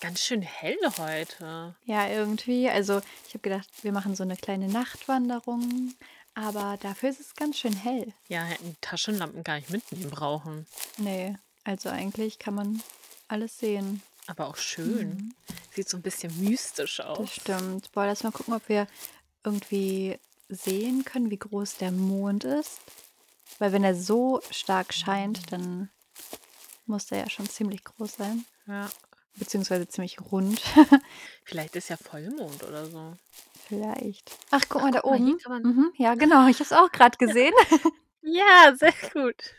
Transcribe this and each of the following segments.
Ganz schön hell heute. Ja, irgendwie. Also, ich habe gedacht, wir machen so eine kleine Nachtwanderung, aber dafür ist es ganz schön hell. Ja, hätten Taschenlampen gar nicht mitnehmen brauchen. Ne, also eigentlich kann man alles sehen. Aber auch schön. Mhm. Sieht so ein bisschen mystisch aus. Das stimmt. Boah, lass mal gucken, ob wir irgendwie sehen können, wie groß der Mond ist. Weil wenn er so stark scheint, dann muss der ja schon ziemlich groß sein. Ja. Beziehungsweise ziemlich rund. Vielleicht ist ja Vollmond oder so. Vielleicht. Ach, guck mal da guck mal, hier oben. kann man- Mhm, ja, genau. Ich habe es auch gerade gesehen. Ja, sehr gut.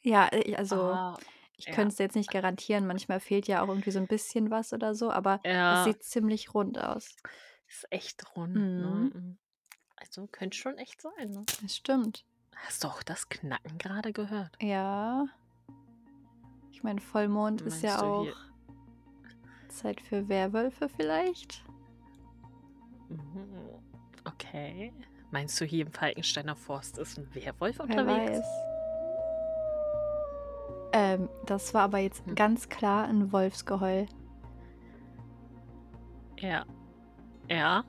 ja, äh, also Ah, ich ja. könnte es jetzt nicht garantieren. Manchmal fehlt ja auch irgendwie so ein bisschen was oder so, aber es ja, sieht ziemlich rund aus. ist echt rund. Mhm. Ne? Mhm. Also könnte schon echt sein. Ne? Das stimmt. Hast du auch das Knacken gerade gehört? Ja. Ich meine, Vollmond ist ja Meinst auch hier- Zeit für Werwölfe vielleicht. Mhm. Okay. Meinst du, hier im Falkensteiner Forst ist ein Werwolf Wer unterwegs? weiß. Ähm, das war aber jetzt Hm. ganz klar ein Wolfsgeheul. Ja. Ja.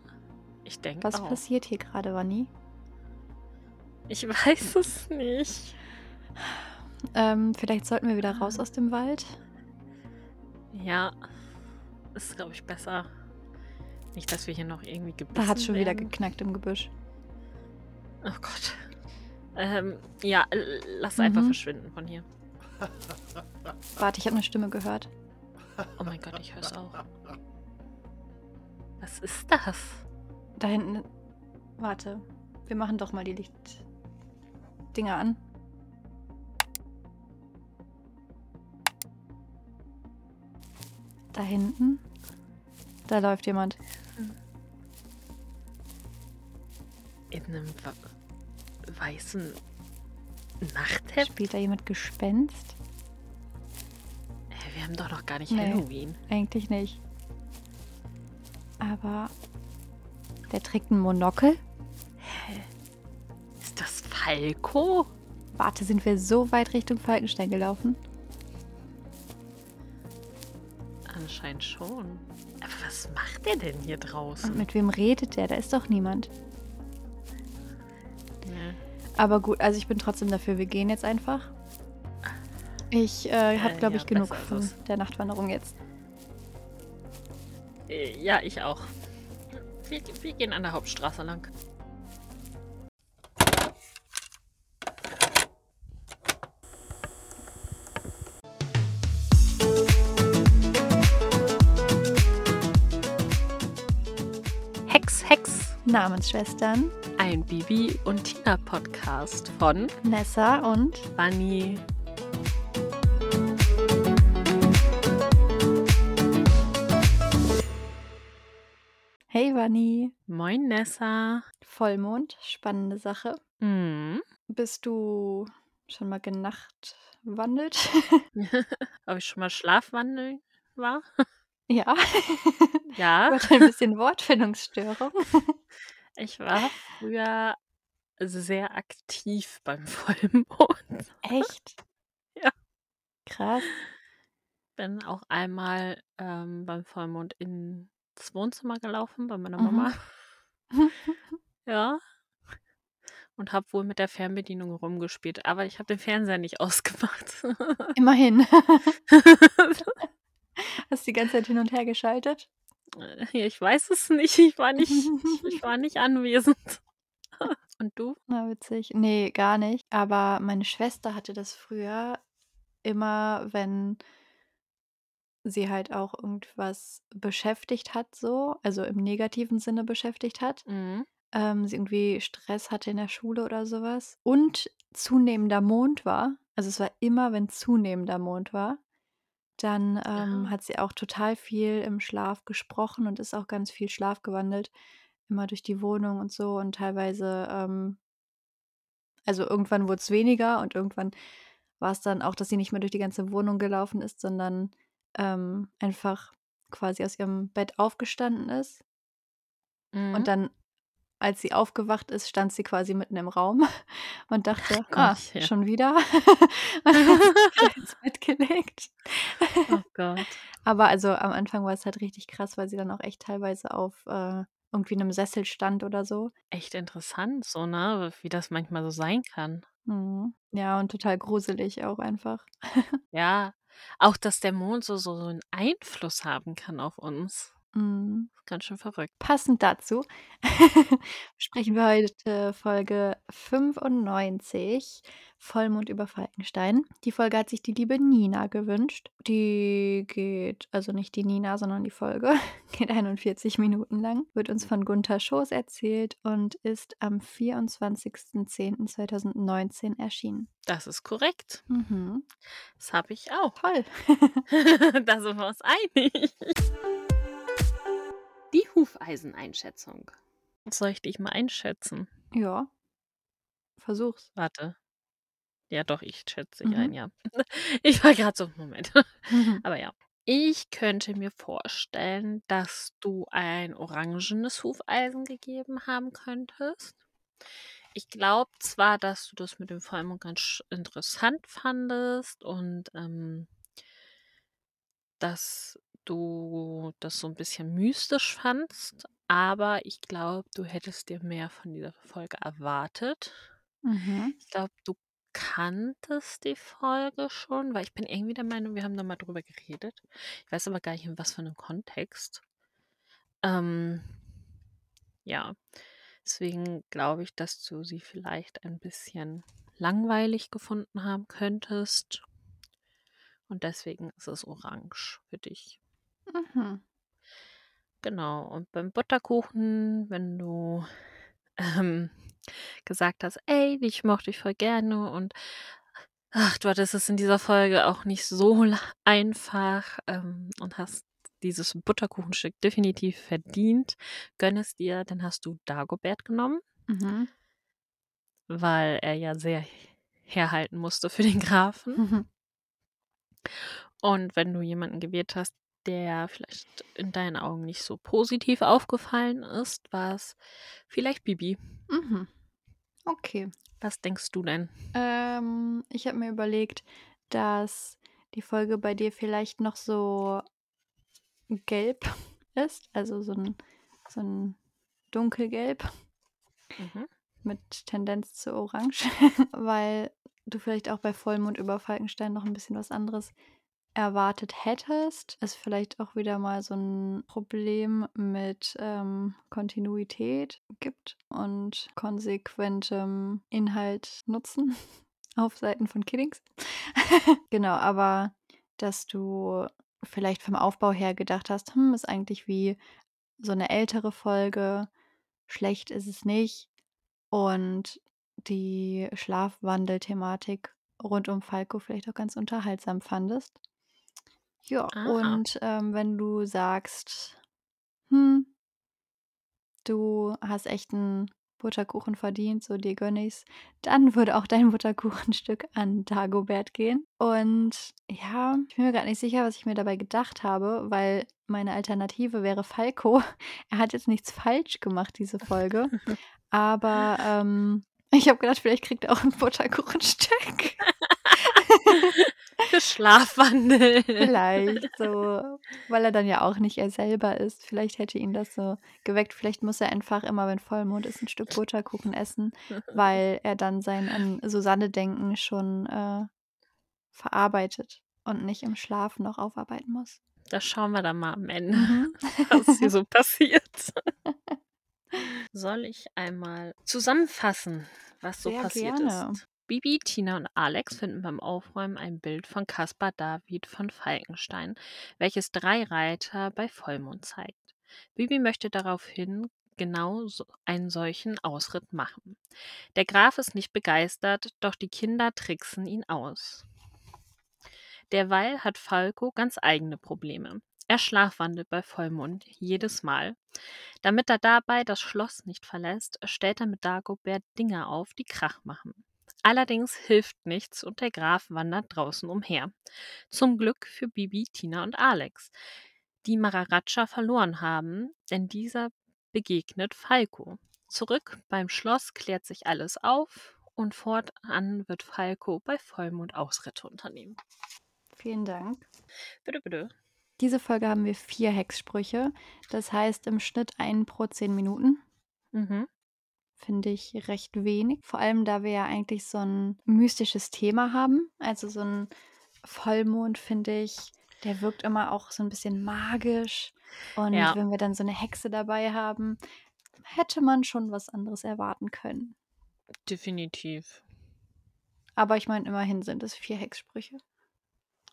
Ich denke Was auch. passiert hier gerade, Wanni? Ich weiß es nicht. Ähm, vielleicht sollten wir wieder raus aus dem Wald. Ja. Ist, glaube ich, besser. Nicht, dass wir hier noch irgendwie gebissen Da hat es schon wieder werden. geknackt im Gebüsch. Oh Gott. Ähm, ja, lass einfach Mhm. verschwinden von hier. Warte, ich habe eine Stimme gehört. Oh mein Gott, ich höre es auch. Was ist das? Da hinten. Warte. Wir machen doch mal die Lichtdinger an. Da hinten. Da läuft jemand. In einem weißen Nachthemd? Spielt da jemand Gespenst? Wir haben doch noch gar nicht Nee. Halloween. Eigentlich nicht. Aber. Der trägt ein Monokel? Ist das Falco? Warte, sind wir so weit Richtung Falkenstein gelaufen? Anscheinend schon. Aber was macht der denn hier draußen? Und mit wem redet der? Da ist doch niemand. Ja. Aber gut, also ich bin trotzdem dafür, wir gehen jetzt einfach. Ich äh, habe, Äh, glaube ja, ich, genug von der Nachtwanderung jetzt. Äh, ja, ich auch. Wir, wir gehen an der Hauptstraße lang. Namensschwestern, ein Bibi und Tina Podcast von Nessa und Bunny. Hey Vanni. Moin Nessa. Vollmond, spannende Sache. Mhm. Bist du schon mal genachtwandelt? Ob ich schon mal Schlafwandeln war? Ja. Ja. Wird ein bisschen Wortfindungsstörung. Ich war früher sehr aktiv beim Vollmond. Echt? Ja. Krass. Bin auch einmal ähm, beim Vollmond ins Wohnzimmer gelaufen bei meiner Mhm. Mama. Ja. Und habe wohl mit der Fernbedienung rumgespielt. Aber ich habe den Fernseher nicht ausgemacht. Immerhin. Hast die ganze Zeit hin und her geschaltet? Äh, ich weiß es nicht. Ich war nicht, ich, ich war nicht anwesend. Und du? Na, witzig. Nee, gar nicht. Aber meine Schwester hatte das früher immer, wenn sie halt auch irgendwas beschäftigt hat, so, also im negativen Sinne beschäftigt hat. Mhm. Ähm, sie irgendwie Stress hatte in der Schule oder sowas. Und zunehmender Mond war. Also es war immer, wenn zunehmender Mond war. Dann ähm, Ah. hat sie auch total viel im Schlaf gesprochen und ist auch ganz viel Schlaf gewandelt. Immer durch die Wohnung und so. Und teilweise, ähm, also irgendwann wurde es weniger und irgendwann war es dann auch, dass sie nicht mehr durch die ganze Wohnung gelaufen ist, sondern ähm, einfach quasi aus ihrem Bett aufgestanden ist Mhm. und dann als sie aufgewacht ist, stand sie quasi mitten im Raum und dachte: „Ah, Gott, ja. schon wieder?“ Und hat sich wieder ins Bett gelegt. Oh Gott. Aber also, am Anfang war es halt richtig krass, weil sie dann auch echt teilweise auf, äh, irgendwie 'nem Sessel stand oder so. Echt interessant so, ne, wie das manchmal so sein kann. Mhm. Ja, und total gruselig auch einfach. Ja, auch dass der Mond so so 'n Einfluss haben kann auf uns. Mhm. Ganz schön verrückt. Passend dazu besprechen wir heute Folge 95, Vollmond über Falkenstein. Die Folge hat sich die liebe Nina gewünscht. Die geht also nicht die Nina, sondern die Folge, geht 41 Minuten lang, wird uns von Gunther Schoß erzählt und ist am 24.10.2019 erschienen. Das ist korrekt. Mhm. Das habe ich auch. Toll. Da sind wir uns einig. Die Hufeiseneinschätzung. Soll ich dich mal einschätzen? Ja. Versuch's. Warte. Ja doch, ich schätze dich Mhm. ein, ja. Ich war grad so Moment. Mhm. Aber ja. Ich könnte mir vorstellen, dass du ein orangenes Hufeisen gegeben haben könntest. Ich glaube zwar, dass du das mit dem Vollmond ganz interessant fandest und, ähm dass du das so 'n bisschen mystisch fandst, aber ich glaube, du hättest dir mehr von dieser Folge erwartet. Mhm. Ich glaube, du kanntest die Folge schon, weil ich bin irgendwie der Meinung, wir haben da mal drüber geredet. Ich weiß aber gar nicht, in was für 'nem Kontext. Ähm ja, deswegen glaube ich, dass du sie vielleicht ein bisschen langweilig gefunden haben könntest. Und deswegen ist es orange für dich. Mhm. Genau. Und beim Butterkuchen, wenn du, ähm, gesagt hast: „Ey, ich mochte dich voll gerne und ach, du hattest es in dieser Folge auch nicht so la einfach, ähm, und hast dieses Butterkuchenstück definitiv verdient. Gönn es dir“, dann hast du Dagobert genommen. Mhm. Weil er ja sehr herhalten musste für den Grafen. Mhm. Und wenn du jemanden gewählt hast, der vielleicht in deinen Augen nicht so positiv aufgefallen ist, war's vielleicht Bibi. Mhm. Okay. Was denkst du denn? Ähm, ich habe mir überlegt, dass die Folge bei dir vielleicht noch so gelb ist, also so 'n so 'n dunkelgelb Mhm. mit Tendenz zu orange, weil du vielleicht auch bei Vollmond über Falkenstein noch 'n bisschen was anderes erwartet hättest. Es vielleicht auch wieder mal so 'n Problem mit, ähm, Kontinuität gibt und konsequentem Inhalt nutzen auf Seiten von Kiddings. Genau, aber dass du vielleicht vom Aufbau her gedacht hast: „Hm, ist eigentlich wie so 'ne ältere Folge. Schlecht ist es nicht.“ Und die Schlafwandel-Thematik rund um Falco vielleicht auch ganz unterhaltsam fandest. Ja, Ah. und, ähm, wenn du sagst: „Hm“ „du hast echt 'n Butterkuchen verdient, so dir gönne ich's“, dann würde auch dein Butterkuchenstück an Dagobert gehen. Und ja, ich bin mir grad nicht sicher, was ich mir dabei gedacht habe, weil meine Alternative wäre Falco. Er hat jetzt nichts falsch gemacht, diese Folge. Aber, ähm, ich habe gedacht, vielleicht kriegt er auch 'n Butterkuchenstück. Für Schlafwandel. Vielleicht so, weil er dann ja auch nicht er selber ist. Vielleicht hätte ihn das so geweckt. Vielleicht muss er einfach immer, wenn Vollmond ist, 'n Stück Butterkuchen essen, weil er dann sein an Susanne-Denken schon, äh, verarbeitet und nicht im Schlaf noch aufarbeiten muss. Das schauen wir dann mal am Ende, Mhm. was hier so passiert. Soll ich einmal zusammenfassen, was so Sehr passiert gerne. ist? Bibi, Tina und Alex finden beim Aufräumen ein Bild von Caspar David von Falkenstein, welches 3 Reiter bei Vollmond zeigt. Bibi möchte daraufhin genau einen solchen Ausritt machen. Der Graf ist nicht begeistert, doch die Kinder tricksen ihn aus. Derweil hat Falco ganz eigene Probleme. Er schlafwandelt bei Vollmond jedes Mal. Damit er dabei das Schloss nicht verlässt, stellt er mit Dagobert Dinge auf, die Krach machen. Allerdings hilft nichts und der Graf wandert draußen umher. Zum Glück für Bibi, Tina und Alex, die Maharaja verloren haben, denn dieser begegnet Falco. Zurück beim Schloss klärt sich alles auf und fortan wird Falco bei Vollmond Ausritte unternehmen. Vielen Dank. Bitte, bitte. Diese Folge haben wir vier Hexsprüche. Das heißt im Schnitt einen pro zehn Minuten. Mhm. Finde ich recht wenig. Vor allem, da wir ja eigentlich so ein mystisches Thema haben. Also so ein Vollmond, finde ich, der wirkt immer auch so ein bisschen magisch. Und Ja. wenn wir dann so eine Hexe dabei haben, hätte man schon was anderes erwarten können. Definitiv. Aber ich meine, immerhin sind es vier Hexsprüche.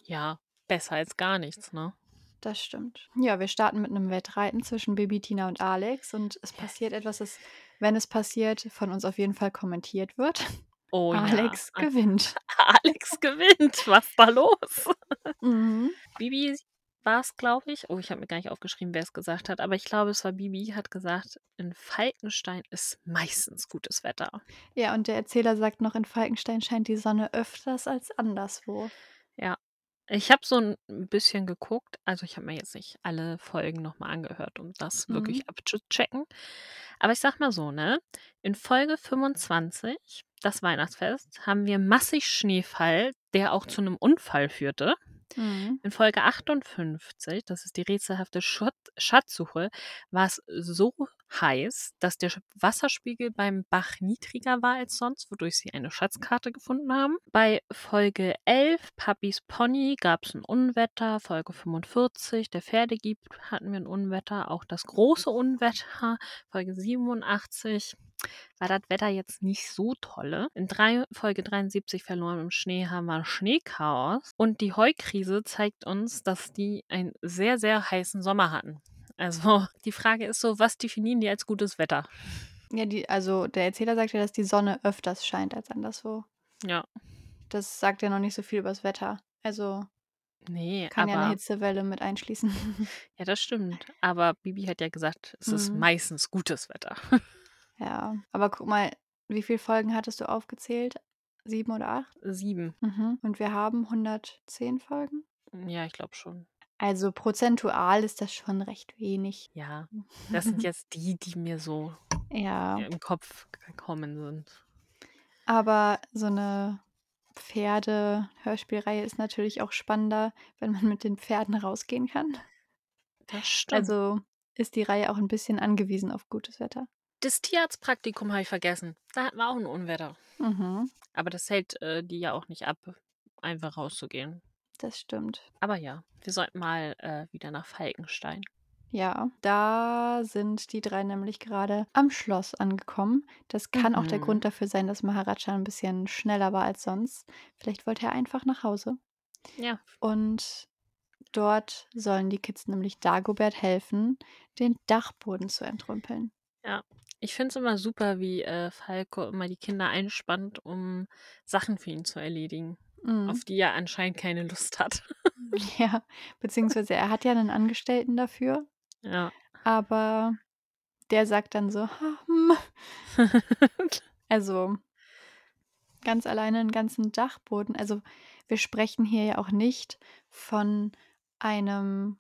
Ja, besser als gar nichts, ne? Das stimmt. Ja, wir starten mit einem Wettreiten zwischen Baby Tina und Alex und es passiert etwas, das, wenn es passiert, von uns auf jeden Fall kommentiert wird. Oh Alex ja. gewinnt. Alex gewinnt. Was da los? Mhm. Bibi war es, glaube ich. Oh, ich habe mir gar nicht aufgeschrieben, wer es gesagt hat. Aber ich glaube, es war Bibi, hat gesagt, in Falkenstein ist meistens gutes Wetter. Ja, und der Erzähler sagt noch, in Falkenstein scheint die Sonne öfters als anderswo. Ja. Ich habe so ein bisschen geguckt. Also ich habe mir jetzt nicht alle Folgen nochmal angehört, um das Mhm. wirklich abzuchecken. Aber ich sag mal so, ne? In Folge 25, das Weihnachtsfest, haben wir massig Schneefall, der auch zu einem Unfall führte. Mhm. In Folge 58, das ist die rätselhafte Schott Schatzsuche, war es so heiß, dass der Wasserspiegel beim Bach niedriger war als sonst, wodurch sie eine Schatzkarte gefunden haben. Bei Folge 11, Papis Pony, gab es ein Unwetter. Folge 45, der Pferdegib, hatten wir ein Unwetter. Auch das große Unwetter. Folge 87 war das Wetter jetzt nicht so tolle. In drei, Folge 73 verloren im Schnee haben wir Schneechaos. Und die Heukrise zeigt uns, dass die einen sehr, sehr heißen Sommer hatten. Also die Frage ist so, was definieren die als gutes Wetter? Ja, die, also der Erzähler sagt ja, dass die Sonne öfters scheint als anderswo. Ja, Das sagt ja noch nicht so viel über das Wetter. Also nee, kann ja eine aber Hitzewelle mit einschließen. ja, das stimmt. Aber Bibi hat ja gesagt, es ist Mhm. meistens gutes Wetter. ja, aber guck mal, wie viele Folgen hattest du aufgezählt? Sieben oder acht? Sieben. Mhm. Und wir haben 110 Folgen. Ja, ich glaube schon. Also prozentual ist das schon recht wenig. Ja, das sind jetzt die, die mir so Ja, im Kopf gekommen sind. aber so eine Pferde-Hörspielreihe ist natürlich auch spannender, wenn man mit den Pferden rausgehen kann. Das stimmt. Also ist die Reihe auch ein bisschen angewiesen auf gutes Wetter. Das Tierarztpraktikum habe ich vergessen. Da hatten wir auch ein Unwetter. Mhm, Aber das hält äh, die ja auch nicht ab, einfach rauszugehen. das stimmt. Aber ja, wir sollten mal äh, wieder nach Falkenstein. Ja, da sind die drei nämlich gerade am Schloss angekommen. Das kann auch der Mhm. Grund dafür sein, dass Maharaja ein bisschen schneller war als sonst. Vielleicht wollte er einfach nach Hause. Ja, Und dort sollen die Kids nämlich Dagobert helfen, den Dachboden zu entrümpeln. Ich finde es immer super, wie äh, Falco immer die Kinder einspannt, um Sachen für ihn zu erledigen, Mhm. auf die er anscheinend keine Lust hat. Ja, beziehungsweise er hat ja einen Angestellten dafür, ja. aber der sagt dann so, "Ha, hm." also ganz alleine einen ganzen Dachboden. Also wir sprechen hier ja auch nicht von einem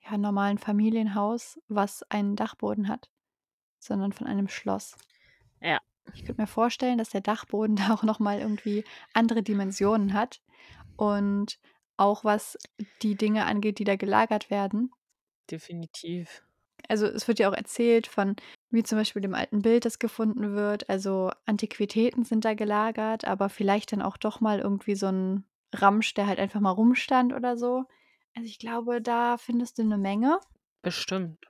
ja, normalen Familienhaus, was einen Dachboden hat, sondern von einem Schloss. Ja. Ich könnte mir vorstellen, dass der Dachboden da auch nochmal irgendwie andere Dimensionen hat und auch was die Dinge angeht, die da gelagert werden. Definitiv. Also es wird ja auch erzählt von, wie zum Beispiel dem alten Bild, das gefunden wird. Also Antiquitäten sind da gelagert, aber vielleicht dann auch doch mal irgendwie so ein Ramsch, der halt einfach mal rumstand oder so. Also ich glaube, da findest du eine Menge. Bestimmt.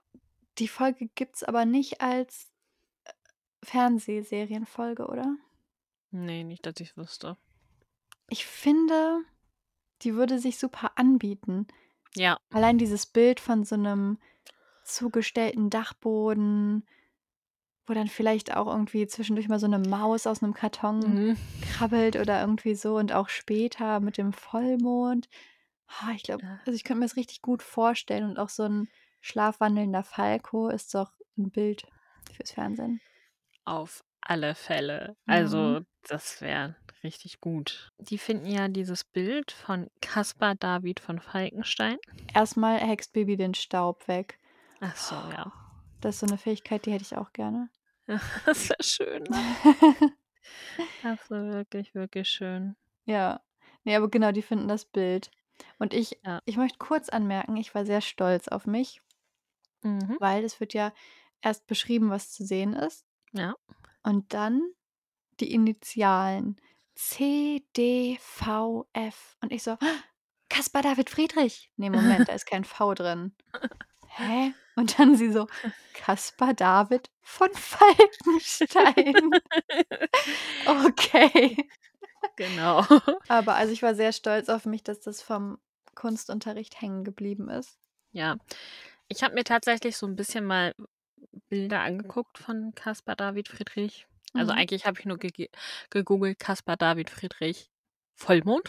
Die Folge gibt es aber nicht als äh, Fernsehserienfolge, oder? Nee, nicht, dass ich wüsste. Ich finde, die würde sich super anbieten. Ja, Allein dieses Bild von so einem zugestellten Dachboden, wo dann vielleicht auch irgendwie zwischendurch mal so eine Maus aus einem Karton mhm. krabbelt oder irgendwie so und auch später mit dem Vollmond. Ah, ich glaube, also ich könnte mir das richtig gut vorstellen und auch so ein schlafwandelnder Falco ist doch ein Bild fürs Fernsehen. Auf alle Fälle. Mhm. Also, das wäre richtig gut. Die finden ja dieses Bild von Caspar David von Falkenstein. Erstmal hext Baby den Staub weg. Ach so, ja. Das ist so eine Fähigkeit, die hätte ich auch gerne. Das wäre schön? Das wäre wirklich, wirklich schön. Ja. Ne, aber genau, die finden das Bild. Und ich Ja. ich möchte kurz anmerken, ich war sehr stolz auf mich Mhm. weil es wird ja erst beschrieben, was zu sehen ist Ja. und dann die Initialen C-D-V-F. Und ich so: „Caspar David Friedrich.“ Ne, Moment, da ist kein V drin. Hä? Und dann sie so: „Caspar David von Falkenstein.“ Okay. Genau. Aber also, ich war sehr stolz auf mich, dass das vom Kunstunterricht hängen geblieben ist. Ja. Ich habe mir tatsächlich so 'n bisschen mal Bilder angeguckt von Caspar David Friedrich. Also, Mhm. eigentlich habe ich nur gege gegoogelt Caspar David Friedrich Vollmond.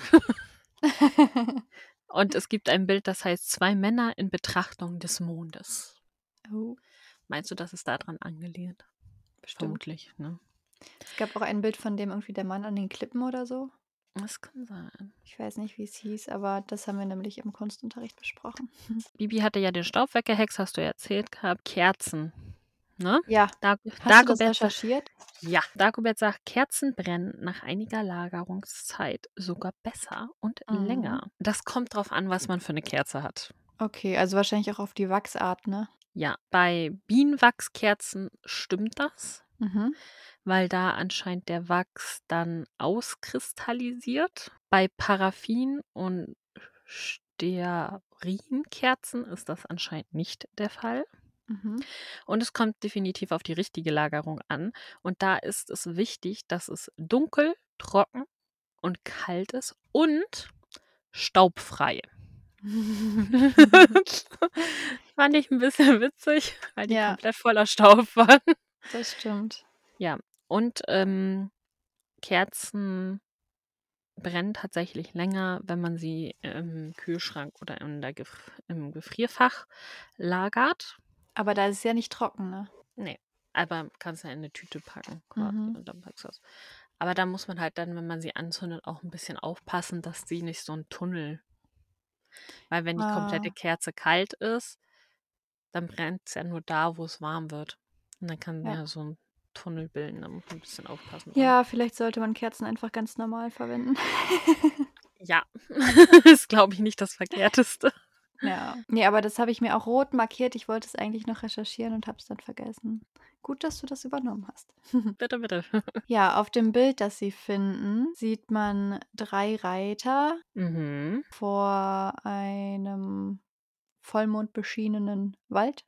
Und es gibt ein Bild, das heißt „Zwei Männer in Betrachtung des Mondes.“ Oh. Meinst du, das ist da dran angelehnt? Bestimmt. Vermutlich, ne? Es gab auch ein Bild von dem irgendwie der Mann an den Klippen oder so. Das kann sein. Ich weiß nicht, wie's hieß, aber das haben wir nämlich im Kunstunterricht besprochen. Bibi hatte ja den Staubweckerhex, hast du ja erzählt gehabt. Kerzen, ne? Ja. Dag Hast du das Dagobert recherchiert? ja, Dagobert sagt: „Kerzen brennen nach einiger Lagerungszeit sogar besser und Mhm. länger.“ Das kommt drauf an, was man für 'ne Kerze hat. Okay, also, wahrscheinlich auch auf die Wachsart, ne? Ja, bei Bienenwachskerzen stimmt das, Mhm. Weil da anscheinend der Wachs dann auskristallisiert. Bei Paraffin und Stearinkerzen ist das anscheinend nicht der Fall. Mhm. Und es kommt definitiv auf die richtige Lagerung an. Und da ist es wichtig, dass es dunkel, trocken und kalt ist und staubfrei. Fand ich 'n bisschen witzig, weil die Ja. komplett voller Staub waren. Das stimmt. Ja, und, ähm, Kerzen brennen tatsächlich länger, wenn man sie im Kühlschrank oder in der Gef im Gefrierfach lagert. Aber da ist es ja nicht trocken, ne? Ne, aber kannst ja in 'ne Tüte packen quasi Mhm. und dann packst du das. Aber da muss man halt dann, wenn man sie anzündet, auch 'n bisschen aufpassen, dass sie nicht so 'n Tunnel weil wenn die komplette Ah. Kerze kalt ist, dann brennt's ja nur da, wo's warm wird. Und dann kann Ja. ja so 'n Tunnel bilden, da muss man 'n bisschen aufpassen. Ja, vielleicht sollte man Kerzen einfach ganz normal verwenden. Ja, ist, glaube ich, nicht das Verkehrteste. Ja. Ne, aber das habe ich mir auch rot markiert. Ich wollte es eigentlich noch recherchieren und habe es dann vergessen. Gut, dass du das übernommen hast. Bitte, bitte. Ja, auf dem Bild, das sie finden, sieht man 3 Reiter Mhm. vor einem vollmondbeschienenen Wald.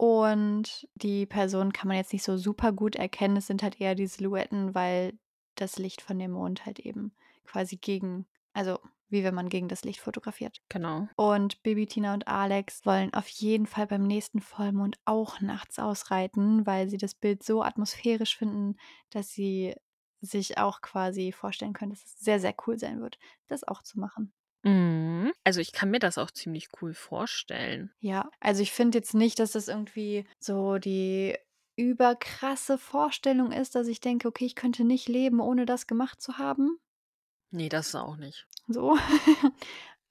Und die Personen kann man jetzt nicht so super gut erkennen. Es sind halt eher die Silhouetten, weil das Licht von dem Mond halt eben quasi gegen also, wie wenn man gegen das Licht fotografiert. Genau. Und Bibi, Tina und Alex wollen auf jeden Fall beim nächsten Vollmond auch nachts ausreiten, weil sie das Bild so atmosphärisch finden, dass sie sich auch quasi vorstellen können, dass es sehr, sehr cool sein wird, das auch zu machen. Mhm. Also, ich kann mir das auch ziemlich cool vorstellen. Ja, also, ich finde jetzt nicht, dass das irgendwie so die überkrasse Vorstellung ist, dass ich denke: „Okay, ich könnte nicht leben, ohne das gemacht zu haben.“ Ne, das auch nicht. So.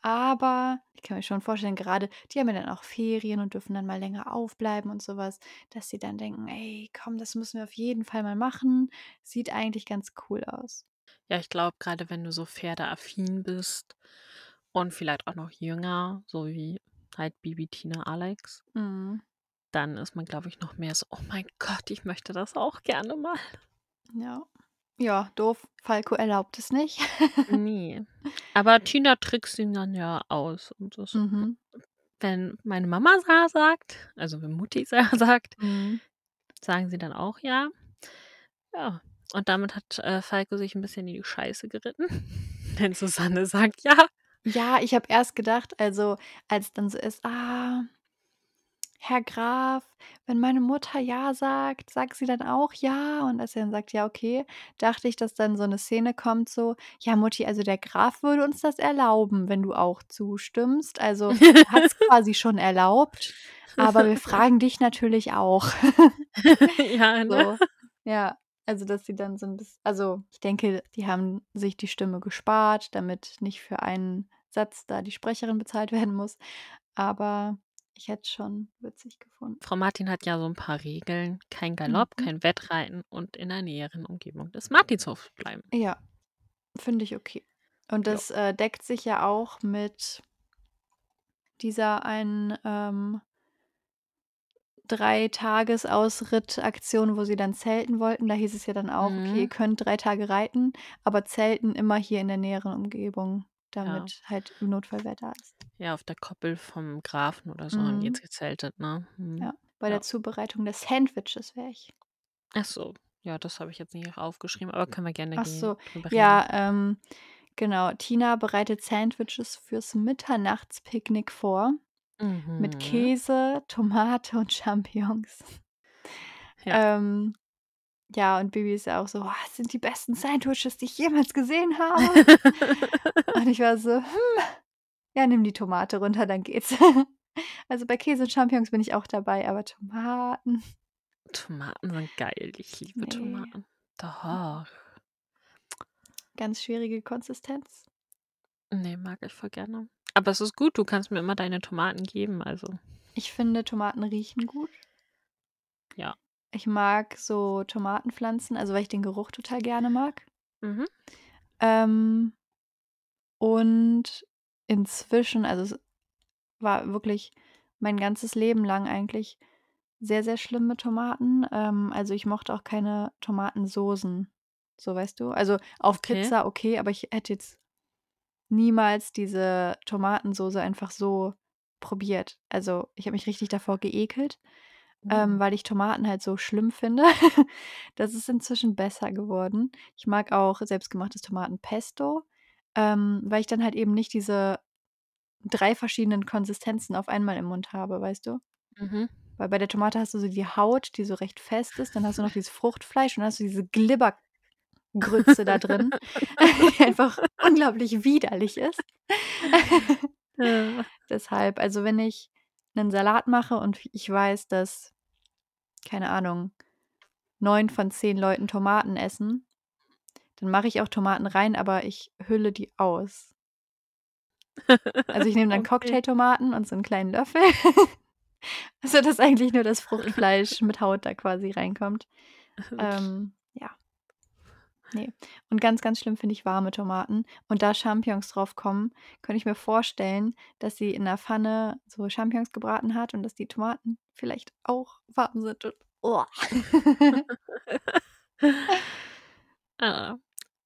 Aber ich kann mir schon vorstellen, gerade die haben ja dann auch Ferien und dürfen dann mal länger aufbleiben und so was, dass sie dann denken: „Ey, komm, das müssen wir auf jeden Fall mal machen. Sieht eigentlich ganz cool aus.“ Ja, ich glaube, grade wenn du so pferdeaffin bist und vielleicht auch noch jünger, so wie halt Bibi, Tina, Alex Mhm. dann ist man, glaube ich, noch mehr so: „Oh mein Gott, ich möchte das auch gerne mal.“ Ja. Ja, doof. Falco erlaubt es nicht. Ne. Aber Tina trickst ihn dann ja aus und das Mhm. wenn meine Mama ja sagt also, wenn Mutti ja sagt, Mhm. sagen sie dann auch ja. Ja, und damit hat, äh, Falco sich 'n bisschen in die Scheiße geritten, denn Susanne sagt ja. Ja, ich habe erst gedacht also, als dann so ist: „Ah, Herr Graf, wenn meine Mutter ja sagt, sagt sie dann auch ja?“ Und als er dann sagt: „Ja, okay“, dachte ich, dass dann so 'ne Szene kommt so: „Ja, Mutti, also, der Graf würde uns das erlauben, wenn du auch zustimmst. Also, er hat's quasi schon erlaubt, aber wir fragen dich natürlich auch.“ Ja, ne? So, ja. Also, dass sie dann so 'n biss also, ich denke, die haben sich die Stimme gespart, damit nicht für einen Satz da die Sprecherin bezahlt werden muss. Aber ich hätte es schon witzig gefunden. Frau Martin hat ja so ein paar Regeln. Kein Galopp, Mhm. kein Wettreiten und in der näheren Umgebung des Martinshofs bleiben. Ja, finde ich okay. Und das äh, deckt sich ja auch mit dieser einen ähm, Drei-Tages-Ausritt-Aktion, wo sie dann zelten wollten. Da hieß es ja dann auch, okay, ihr Mhm. könnt drei Tage reiten, aber zelten immer hier in der näheren Umgebung, Ja. damit halt im Notfall wer da ist. Ja, auf der Koppel vom Grafen oder so haben die Mhm. jetzt gezeltet, ne? Mhm. Ja, bei Ja. der Zubereitung des Sandwiches wäre ich. Ach so. Ja, das habe ich jetzt nicht aufgeschrieben, aber können wir gerne Ach so, ja, ähm, genau. Tina bereitet Sandwiches fürs Mitternachtspicknick vor mit Mhm. Käse, Tomate und Champignons. Ja. Ähm, ja, und Bibi ist ja auch so: „Oh, das sind die besten Sandwiches, die ich jemals gesehen habe.“ Und ich war so: „Hm, ja, nimm die Tomate runter, dann geht's.“ Also, bei Käse und Champignons bin ich auch dabei, aber Tomaten Tomaten sind geil. Ich liebe Ne. Tomaten. Doch. Ganz schwierige Konsistenz. Ne, mag ich voll gerne. Aber es ist gut, du kannst mir immer deine Tomaten geben, also. Ich finde, Tomaten riechen gut. Ja. Ich mag so Tomatenpflanzen, also, weil ich den Geruch total gerne mag. Mhm. Ähm und inzwischen also, es war wirklich mein ganzes Leben lang eigentlich sehr, sehr schlimm mit Tomaten. Ähm, also, ich mochte auch keine Tomatensoßen, so, weißt du? Also, auf Okay. Pizza okay, aber ich hätte jetzt niemals diese Tomatensoße einfach so probiert. Also, ich habe mich richtig davor geekelt, ähm, Mhm. weil ich Tomaten halt so schlimm finde. Das ist inzwischen besser geworden. Ich mag auch selbstgemachtes Tomatenpesto, ähm, weil ich dann halt eben nicht diese 3 verschiedenen Konsistenzen auf einmal im Mund habe, weißt du? Mhm. Weil bei der Tomate hast du so die Haut, die so recht fest ist, dann hast du noch dieses Fruchtfleisch und dann hast du diese Glibbergrütze da drin, die einfach unglaublich widerlich ist. Ja. Deshalb, also, wenn ich 'nen Salat mache und ich weiß, dass, keine Ahnung, 9 von 10 Leuten Tomaten essen, dann mache ich auch Tomaten rein, aber ich hülle die aus. Also, ich nehme dann Okay. Cocktailtomaten und so 'n kleinen Löffel, sodass eigentlich nur das Fruchtfleisch mit Haut da quasi reinkommt. Ähm, ja. Ne. Und ganz, ganz schlimm finde ich warme Tomaten. Und da Champignons drauf kommen, könnte ich mir vorstellen, dass sie in 'ner Pfanne so Champignons gebraten hat und dass die Tomaten vielleicht auch warm sind und Ah.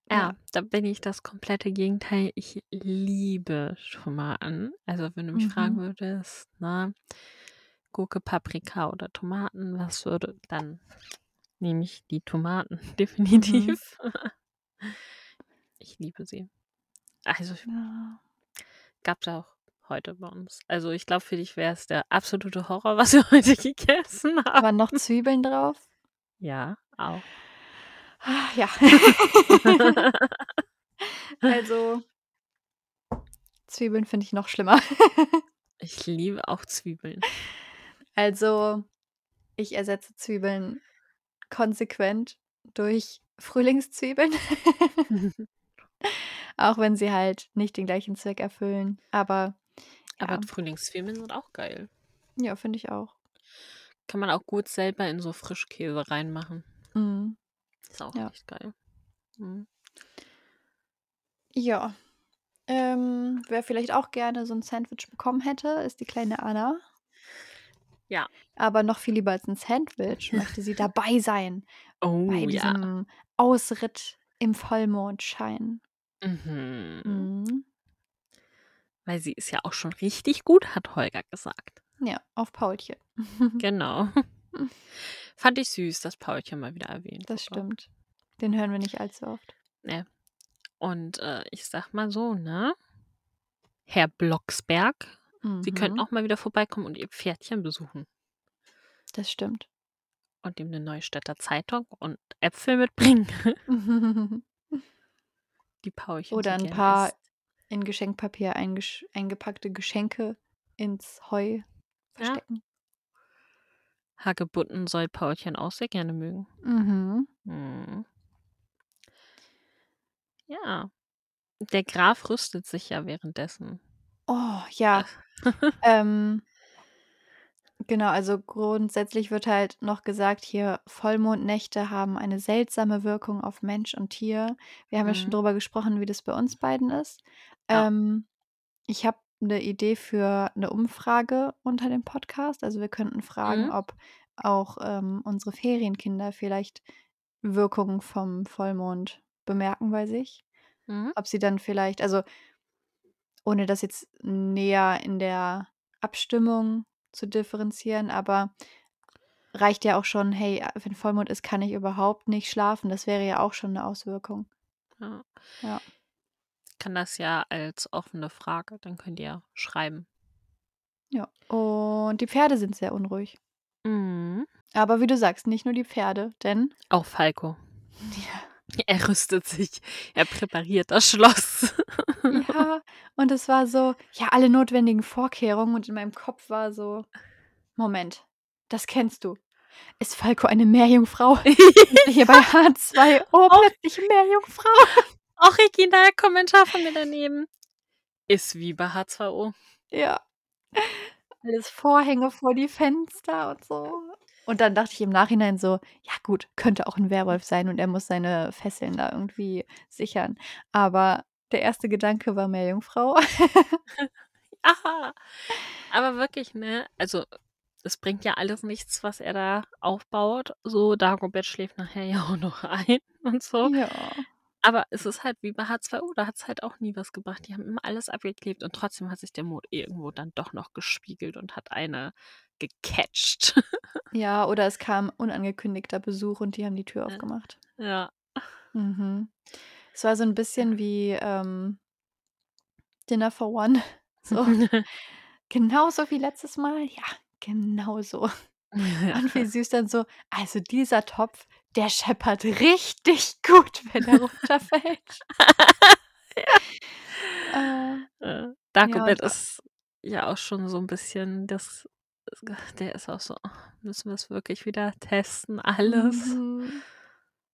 Ja. Da bin ich das komplette Gegenteil. Ich liebe Tomaten. Also, wenn du mich fragen Mhm. würdest, ne, Gurke, Paprika oder Tomaten, was würde dann nehme ich die Tomaten, Mhm. definitiv. Ich liebe sie. Also Ja. gab's auch heute bei uns. Also, ich glaube, für dich wäre es der absolute Horror, was wir heute gegessen haben. Waren noch Zwiebeln drauf? Ja, auch. Ah, ja. Also Zwiebeln finde ich noch schlimmer. Ich liebe auch Zwiebeln. Also, ich ersetze Zwiebeln konsequent durch Frühlingszwiebeln. Auch wenn sie halt nicht den gleichen Zweck erfüllen, aber Aber ja. Frühlingszwiebeln sind auch geil. Ja, finde ich auch. Kann man auch gut selber in so Frischkäse reinmachen. Mhm. Ist auch Ja. echt geil. Mhm. Ja. Ähm, wer vielleicht auch gerne so 'n Sandwich bekommen hätte, ist die kleine Anna. Ja. Aber noch viel lieber als 'n Sandwich möchte sie dabei sein bei Oh, ja. diesem Ausritt im Vollmondschein. Mhm. Mhm. Weil sie ist ja auch schon richtig gut, hat Holger gesagt. Ja, auf Paulchen. Genau. Fand ich süß, dass Paulchen mal wieder erwähnt Das wurde. stimmt. Den hören wir nicht allzu oft. Ne. Und, äh, ich sage mal so, ne? Herr Blocksberg, Sie könnten Mhm. auch mal wieder vorbeikommen und Ihr Pferdchen besuchen. Das stimmt. Und ihm 'ne Neustädter Zeitung und Äpfel mitbringen. Die Paulchen Oder so 'n gerne paar isst. in Geschenkpapier eingesch eingepackte Geschenke ins Heu Ja. verstecken. Hagebutten soll Paulchen auch sehr gerne mögen. Mhm. Mhm. Ja. Der Graf rüstet sich ja währenddessen. Oh, ja. Ähm Genau, also grundsätzlich wird halt noch gesagt hier, Vollmondnächte haben eine seltsame Wirkung auf Mensch und Tier. Wir haben ja schon Mhm. drüber gesprochen, wie das bei uns beiden ist. Ja. Ähm, ich habe 'ne Idee für 'ne Umfrage unter dem Podcast. Also, wir könnten fragen, Mhm. ob auch, ähm, unsere Ferienkinder vielleicht Wirkungen vom Vollmond bemerken bei sich. Mhm. Ob sie dann vielleicht also ohne das jetzt näher in der Abstimmung zu differenzieren, aber reicht ja auch schon: „Hey, äh, wenn Vollmond ist, kann ich überhaupt nicht schlafen.“ Das wäre ja auch schon 'ne Auswirkung. Ja. Ja. Kann das ja als offene Frage dann könnt ihr schreiben. Ja, und die Pferde sind sehr unruhig. Mhm. Aber wie du sagst, nicht nur die Pferde, denn Auch Falco. Ja. Er rüstet sich. Er präpariert das Schloss. Ja, und es war so ja, alle notwendigen Vorkehrungen und in meinem Kopf war so: „Moment, das kennst du. Ist Falco eine Meerjungfrau?“ Hier bei H2O Auch plötzlich Meerjungfrau. Original-Kommentar von mir daneben. Ist wie bei H2O. Ja. Alles Vorhänge vor die Fenster und so. Und dann dachte ich im Nachhinein so: „Ja gut, könnte auch 'n Werwolf sein und er muss seine Fesseln da irgendwie sichern.“ Aber der erste Gedanke war Meerjungfrau. Ja, aber wirklich, ne? Also, es bringt ja alles nichts, was er da aufbaut. So, Dagobert schläft nachher ja auch noch ein und so. Ja. Aber es ist halt wie bei H2O, da hat's halt auch nie was gebracht. Die haben immer alles abgeklebt und trotzdem hat sich der Mond irgendwo dann doch noch gespiegelt und hat eine gecatcht. Ja, oder es kam unangekündigter Besuch und die haben die Tür aufgemacht. Ja. Mhm. Es war so 'n Ja. bisschen wie, ähm Dinner for One. So: „Genauso wie letztes Mal?“ „Ja, genauso.“ Und wie süß dann so: „Also dieser Topf, der scheppert richtig gut, wenn er runterfällt.“ Ja. Äh. Äh, Ja, Dagobert und a ist ja auch schon so 'n bisschen das der ist auch so: „Oh, müssen wir's wirklich wieder testen alles?“ Mhm.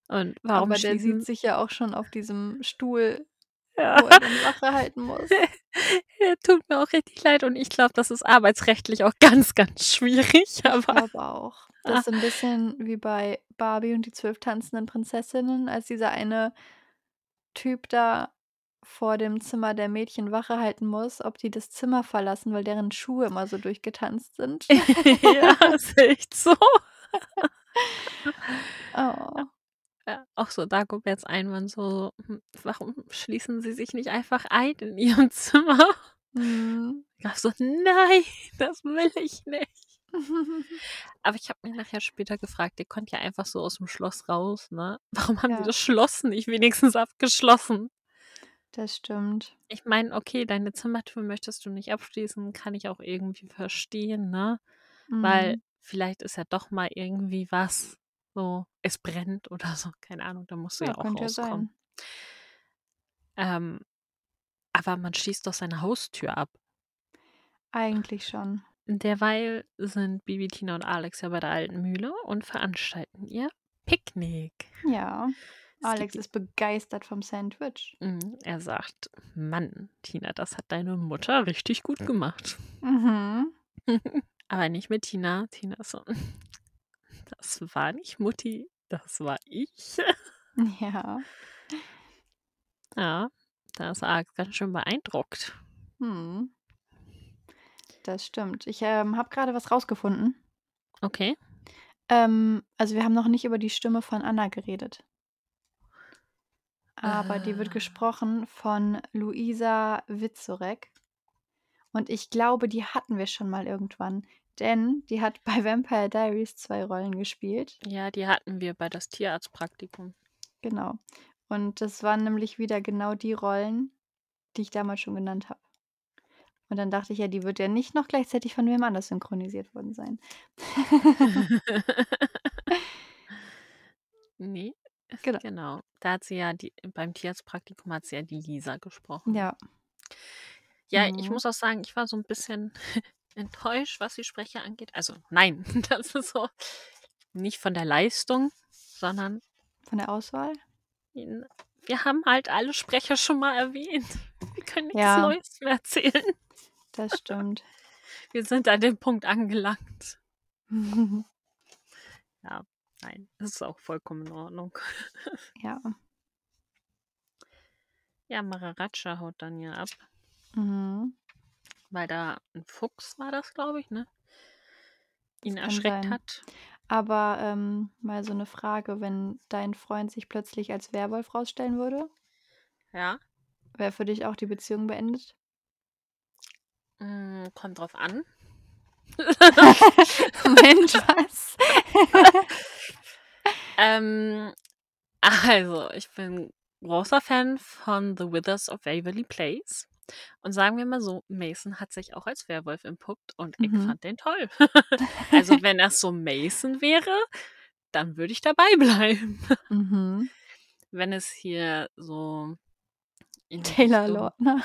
Und warum Aber der sieht sich ja auch schon auf diesem Stuhl, Ja. wo er dann Wache halten muss. Er tut mir auch richtig leid und ich glaube, das ist arbeitsrechtlich auch ganz, ganz schwierig, Ich aber glaube auch. Das ah. ist so 'n bisschen wie bei Barbie und die 12 tanzenden Prinzessinnen, als dieser eine Typ da vor dem Zimmer der Mädchen Wache halten muss, ob die das Zimmer verlassen, weil deren Schuhe immer so durchgetanzt sind. Ja, ist echt so. Ja. Oh. Auch so Dagoberts Einwand so: „Hm, warum schließen Sie sich nicht einfach ein in Ihrem Zimmer?“ Mhm. Graf so: „Nein, das will ich nicht.“ Aber ich habe mich nachher später gefragt, der konnte ja einfach so aus'm Schloss raus, ne? Warum haben die Ja. das Schloss nicht wenigstens abgeschlossen? Das stimmt. Ich meine, okay, deine Zimmertür möchtest du nicht abschließen, kann ich auch irgendwie verstehen, ne? Weil Mhm. vielleicht ist ja doch mal irgendwie was, so es brennt oder so, keine Ahnung, da musst du Ja, ja auch ja rauskommen. sein. Ähm, aber man schließt doch seine Haustür ab. Eigentlich schon. Derweil sind Bibi, Tina und Alex ja bei der alten Mühle und veranstalten ihr Picknick. Ja, Es Alex ist begeistert vom Sandwich. Mhm, er sagt: „Mann, Tina, das hat deine Mutter richtig gut gemacht.“ Mhm. Aber nicht mit Tina. Tina ist so: „Das war nicht Mutti, das war ich.“ Ja. Ja, da ist Alex ganz schön beeindruckt. Mhm. Das stimmt. Ich, ähm, habe grade was rausgefunden. Okay. Ähm, also, wir haben noch nicht über die Stimme von Anna geredet. Aber die wird Äh. gesprochen von Luisa Witzorek. Und ich glaube, die hatten wir schon mal irgendwann, denn die hat bei Vampire Diaries 2 Rollen gespielt. Ja, die hatten wir bei das Tierarztpraktikum. Genau. Und das waren nämlich wieder genau die Rollen, die ich damals schon genannt habe. Und dann dachte ich: „Ja, die wird ja nicht noch gleichzeitig von wem anders synchronisiert worden sein.“ Ne, Genau. genau. Da hat sie ja die beim Tierarztpraktikum hat sie ja die Lisa gesprochen. Ja. Ja, ich Mhm. muss auch sagen, ich war so 'n bisschen enttäuscht, was die Sprecher angeht. Also, nein, das ist so nicht von der Leistung, sondern Von der Auswahl? Wir haben halt alle Sprecher schon mal erwähnt. Wir können nix Ja. Neues mehr erzählen. Das stimmt. Wir sind an dem Punkt angelangt. Ja, nein, das ist auch vollkommen in Ordnung. Ja. Ja, Maharaja haut dann ja ab, Mhm. Weil da ein Fuchs war das, glaube ich, ne? Ihn Das kann erschreckt sein. hat. Aber, ähm, mal so 'ne Frage, wenn dein Freund sich plötzlich als Werwolf rausstellen würde? Ja. Wäre für dich auch die Beziehung beendet? Hm, kommt drauf an. Moment, was? Ähm, also, ich bin großer Fan von The Withers of Waverly Place. Und sagen wir mal so, Mason hat sich auch als Werwolf entpuppt und ich Mhm. fand den toll. Also, wenn das so Mason wäre, dann würde ich dabei bleiben. Mhm. Wenn es hier so Taylor Richtung Lautner.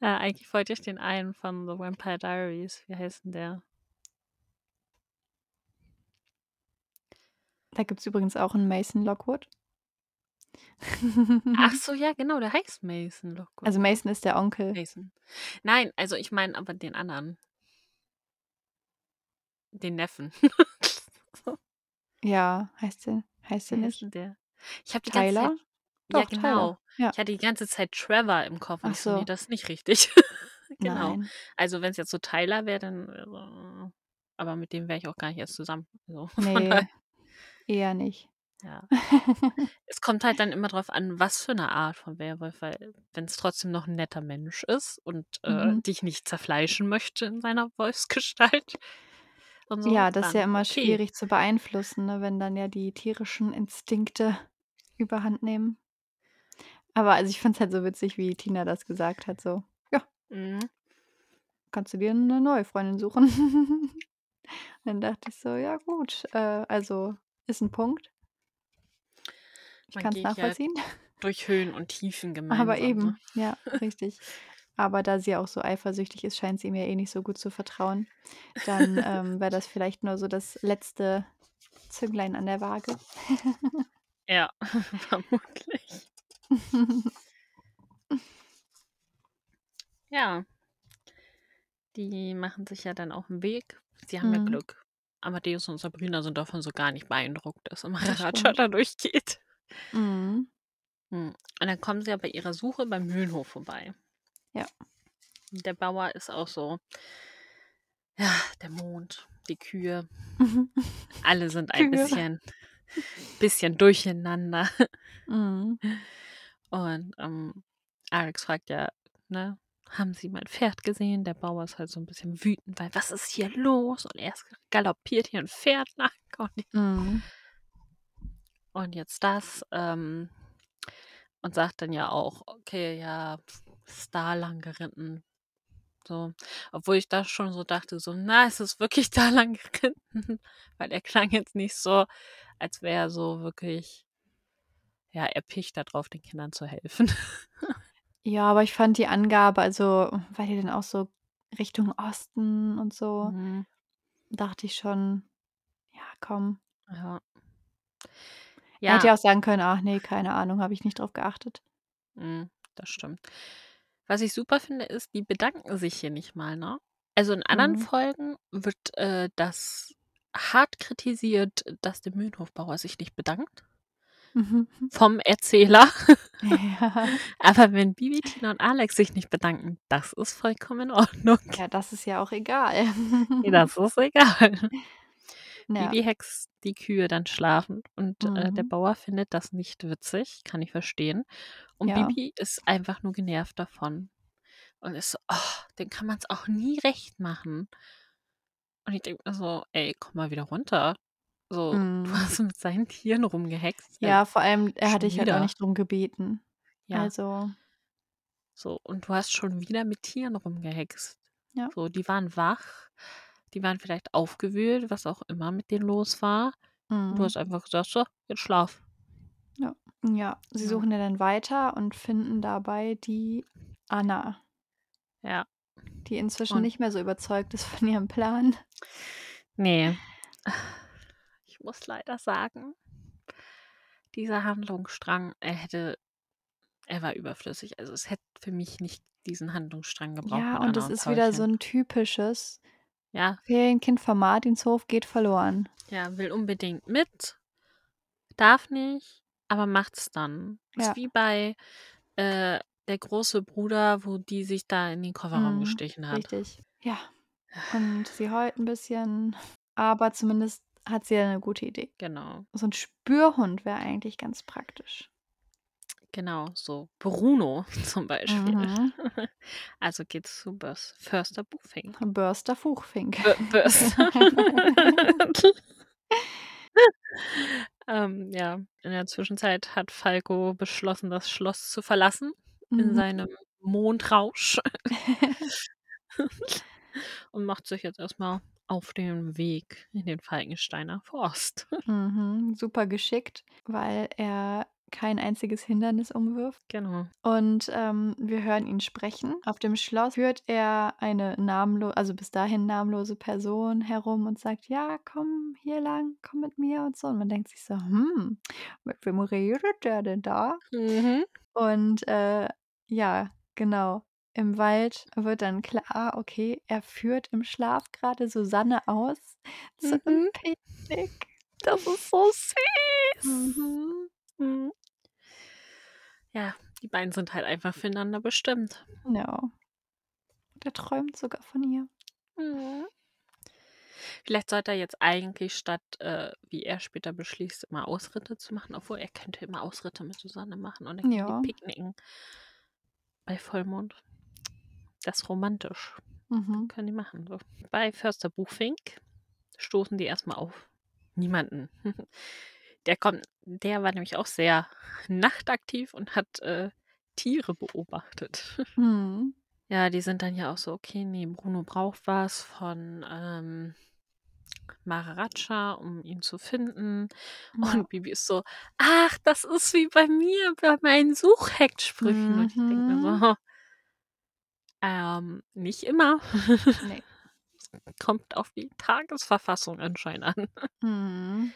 Ja, eigentlich wollte ich den einen von The Vampire Diaries. Wie heißt 'n der? Da gibt's übrigens auch 'n Mason Lockwood. Ach so, ja, genau, der heißt Mason Lockwood, Also? Mason ist der Onkel. Mason. Nein, also, ich meine aber den anderen. Den Neffen. Ja, heißt der heißt der nicht der? Ich habe die ganze Zeit Tyler? ja, Doch, Tyler, genau. ja. Ich hatte die ganze Zeit Trevor im Kopf Ach so: „Ne, so. das ist nicht richtig.“ Genau. Nein. Also, wenn's jetzt so Tyler wäre, dann äh, aber mit dem wäre ich auch gar nicht erst zusammen. So, von daher Ne, eher nicht. Ja. Es kommt halt dann immer drauf an, was für 'ne Art von Werwolf, weil wenn's trotzdem noch 'n netter Mensch ist und, äh, Mhm. dich nicht zerfleischen möchte in seiner Wolfsgestalt und so, Ja, das ist ja dann immer okay. schwierig zu beeinflussen, ne, wenn dann ja die tierischen Instinkte Überhand nehmen. Aber also, ich fand's halt so witzig, wie Tina das gesagt hat, so: „Ja“ Mhm. „kannst du dir 'ne neue Freundin suchen.“ Dann dachte ich so: „Ja gut, äh, also, ist 'n Punkt.“ Ich Man kann's geht ja nachvollziehen. durch Höhen und Tiefen Aber gemeinsam, ne? eben, ja, richtig. Aber da sie auch so eifersüchtig ist, scheint sie ihm ja eh nicht so gut zu vertrauen. Dann, ähm, wäre das vielleicht nur so das letzte Zünglein an der Waage. Ja, vermutlich. Ja. Die machen sich ja dann auf 'n Weg. Sie haben ja Mhm. Glück. Amadeus und Sabrina sind davon so gar nicht beeindruckt, dass Das Maharaja da durchgeht. Mhm. Hm, und dann kommen sie ja bei ihrer Suche beim Mühlenhof vorbei. Ja. Der Bauer ist auch so ja, der Mond, die Kühe, alle sind ein Kühe. bisschen bisschen durcheinander. Mhm. Und, ähm, Alex fragt ja, ne: „Haben Sie mein Pferd gesehen?“ Der Bauer ist halt so 'n bisschen wütend, weil: „Was ist hier los?“ Und erst galoppiert hier 'n Pferd und ich Mhm. Und jetzt das, ähm und sagt dann ja auch: „Okay, ja, da lang geritten.“ So, obwohl ich da schon so dachte, so: „Na, ist es wirklich da lang geritten?“ Weil er klang jetzt nicht so, als wäre er so wirklich ja, erpicht da drauf, den Kindern zu helfen. Ja, aber ich fand die Angabe also, war die denn auch so Richtung Osten und so? Mhm. Dachte ich schon: „Ja, komm.“ Ja. Er hätte Ja. ja auch sagen können: „Ach ne, keine Ahnung, habe ich nicht drauf geachtet.“ Mhm, das stimmt. Was ich super finde, ist, die bedanken sich hier nicht mal, ne? Also, in anderen Mhm. Folgen wird, äh, das hart kritisiert, dass der Mühlenhofbauer sich nicht bedankt Mhm. vom Erzähler. Ja. Aber wenn Bibi, Tina und Alex sich nicht bedanken, das ist vollkommen in Ordnung. Ja, das ist ja auch egal. Ja, das ist egal. Ja. Bibi hext die Kühe dann schlafend und, äh, der Mhm. Bauer findet das nicht witzig, kann ich verstehen. Und Ja. Bibi ist einfach nur genervt davon und ist so: „Oh, dem kann man's auch nie recht machen.“ Und ich denke mir so: „Ey, komm mal wieder runter.“ So, du Mhm. hast mit seinen Tieren rumgehext, Ja, vor allem, er hat schon dich halt auch wieder. nicht drum gebeten. Ja. Also So, und du hast schon wieder mit Tieren rumgehext. Ja. So, die waren wach, die waren vielleicht aufgewühlt, was auch immer mit denen los war. Und du Mhm. hast einfach gesagt: „So, jetzt schlaf.“ Ja. Ja, sie suchen ja dann weiter und finden dabei die Anna. Ja. Die inzwischen Und nicht mehr so überzeugt ist von ihrem Plan. Ne. Ich muss leider sagen dieser Handlungsstrang, er hätte er war überflüssig. Also, es hätte für mich nicht diesen Handlungsstrang gebraucht Ja, und es ist wieder so Paulchen. 'n typisches Ja. Ferienkind vom Martinshof geht verloren. Ja, will unbedingt mit, darf nicht, aber macht's dann. Ist Ja. wie bei, äh, Der große Bruder, wo die sich da in den Kofferraum Mhm, gestichen hat. richtig. Ja. Und sie heult 'n bisschen, aber zumindest hat sie ja 'ne gute Idee. Genau. So 'n Spürhund wäre eigentlich ganz praktisch. Genau, so Bruno zum Beispiel. Mhm. Also geht's zu Börs Förster Buchfink. Börster Fuchfink. Bö Börster. Ähm, ja, in der Zwischenzeit hat Falco beschlossen, das Schloss zu verlassen in Mhm. seinem Mondrausch. Und macht sich jetzt erst mal auf den Weg in den Falkensteiner Forst. Mhm, super geschickt, weil er kein einziges Hindernis umwirft. Genau. Und, ähm, wir hören ihn sprechen. Auf dem Schloss führt er eine namenlo also bis dahin namenlose Person herum und sagt: „Ja, komm hier lang, komm mit mir“ und so. Und man denkt sich so: „Hm, mit wem redet der denn da?“ Mhm. Und, äh, ja, genau. Im Wald wird dann klar, okay, er führt im Schlaf grade Susanne aus zu Mhm. Picknick. Das ist so süß. Mhm. Ja, die beiden sind halt einfach füreinander bestimmt. Ja. Der träumt sogar von ihr. Mhm. Vielleicht sollte er jetzt eigentlich statt, äh, wie er später beschließt, immer Ausritte zu machen obwohl er könnte immer Ausritte mit Susanne machen und dann Ja. picknicken. Bei Vollmond. Das ist romantisch. Mhm. Können die machen so. Bei Förster Buchfink stoßen die erst mal auf niemanden. Der kommt der war nämlich auch sehr nachtaktiv und hat, äh, Tiere beobachtet. Mhm. Ja, die sind dann ja auch so: „Okay, ne, Bruno braucht was von, ähm, Maharaja, um ihn zu finden.“ Ja. Und Bibi ist so: „Ach, das ist wie bei mir bei meinen Suchhechtsprüchen.“ Und ich denke mir Mhm. so ähm, nicht immer. Ne. Kommt auf die Tagesverfassung anscheinend an. Mhm.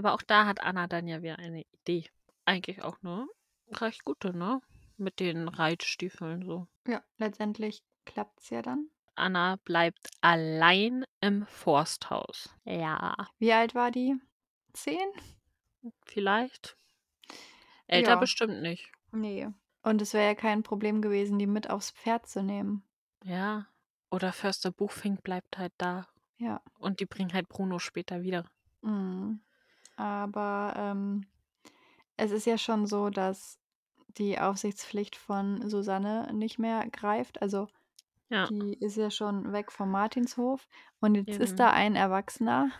Aber auch da hat Anna dann ja wieder eine Idee. Eigentlich auch 'ne recht gute, ne? Mit den Reitstiefeln so. Ja, letztendlich klappt's ja dann. Anna bleibt allein im Forsthaus. Ja. Wie alt war die? 10? Vielleicht. Älter Ja. bestimmt nicht. Ne. Und es wäre ja kein Problem gewesen, die mit aufs Pferd zu nehmen. Ja. Oder Förster Buchfink bleibt halt da. Ja. Und die bringen halt Bruno später wieder. Mhm. Aber, ähm, es ist ja schon so, dass die Aufsichtspflicht von Susanne nicht mehr greift. Also, Ja. die ist ja schon weg vom Martinshof und jetzt ist Eben. da ein Erwachsener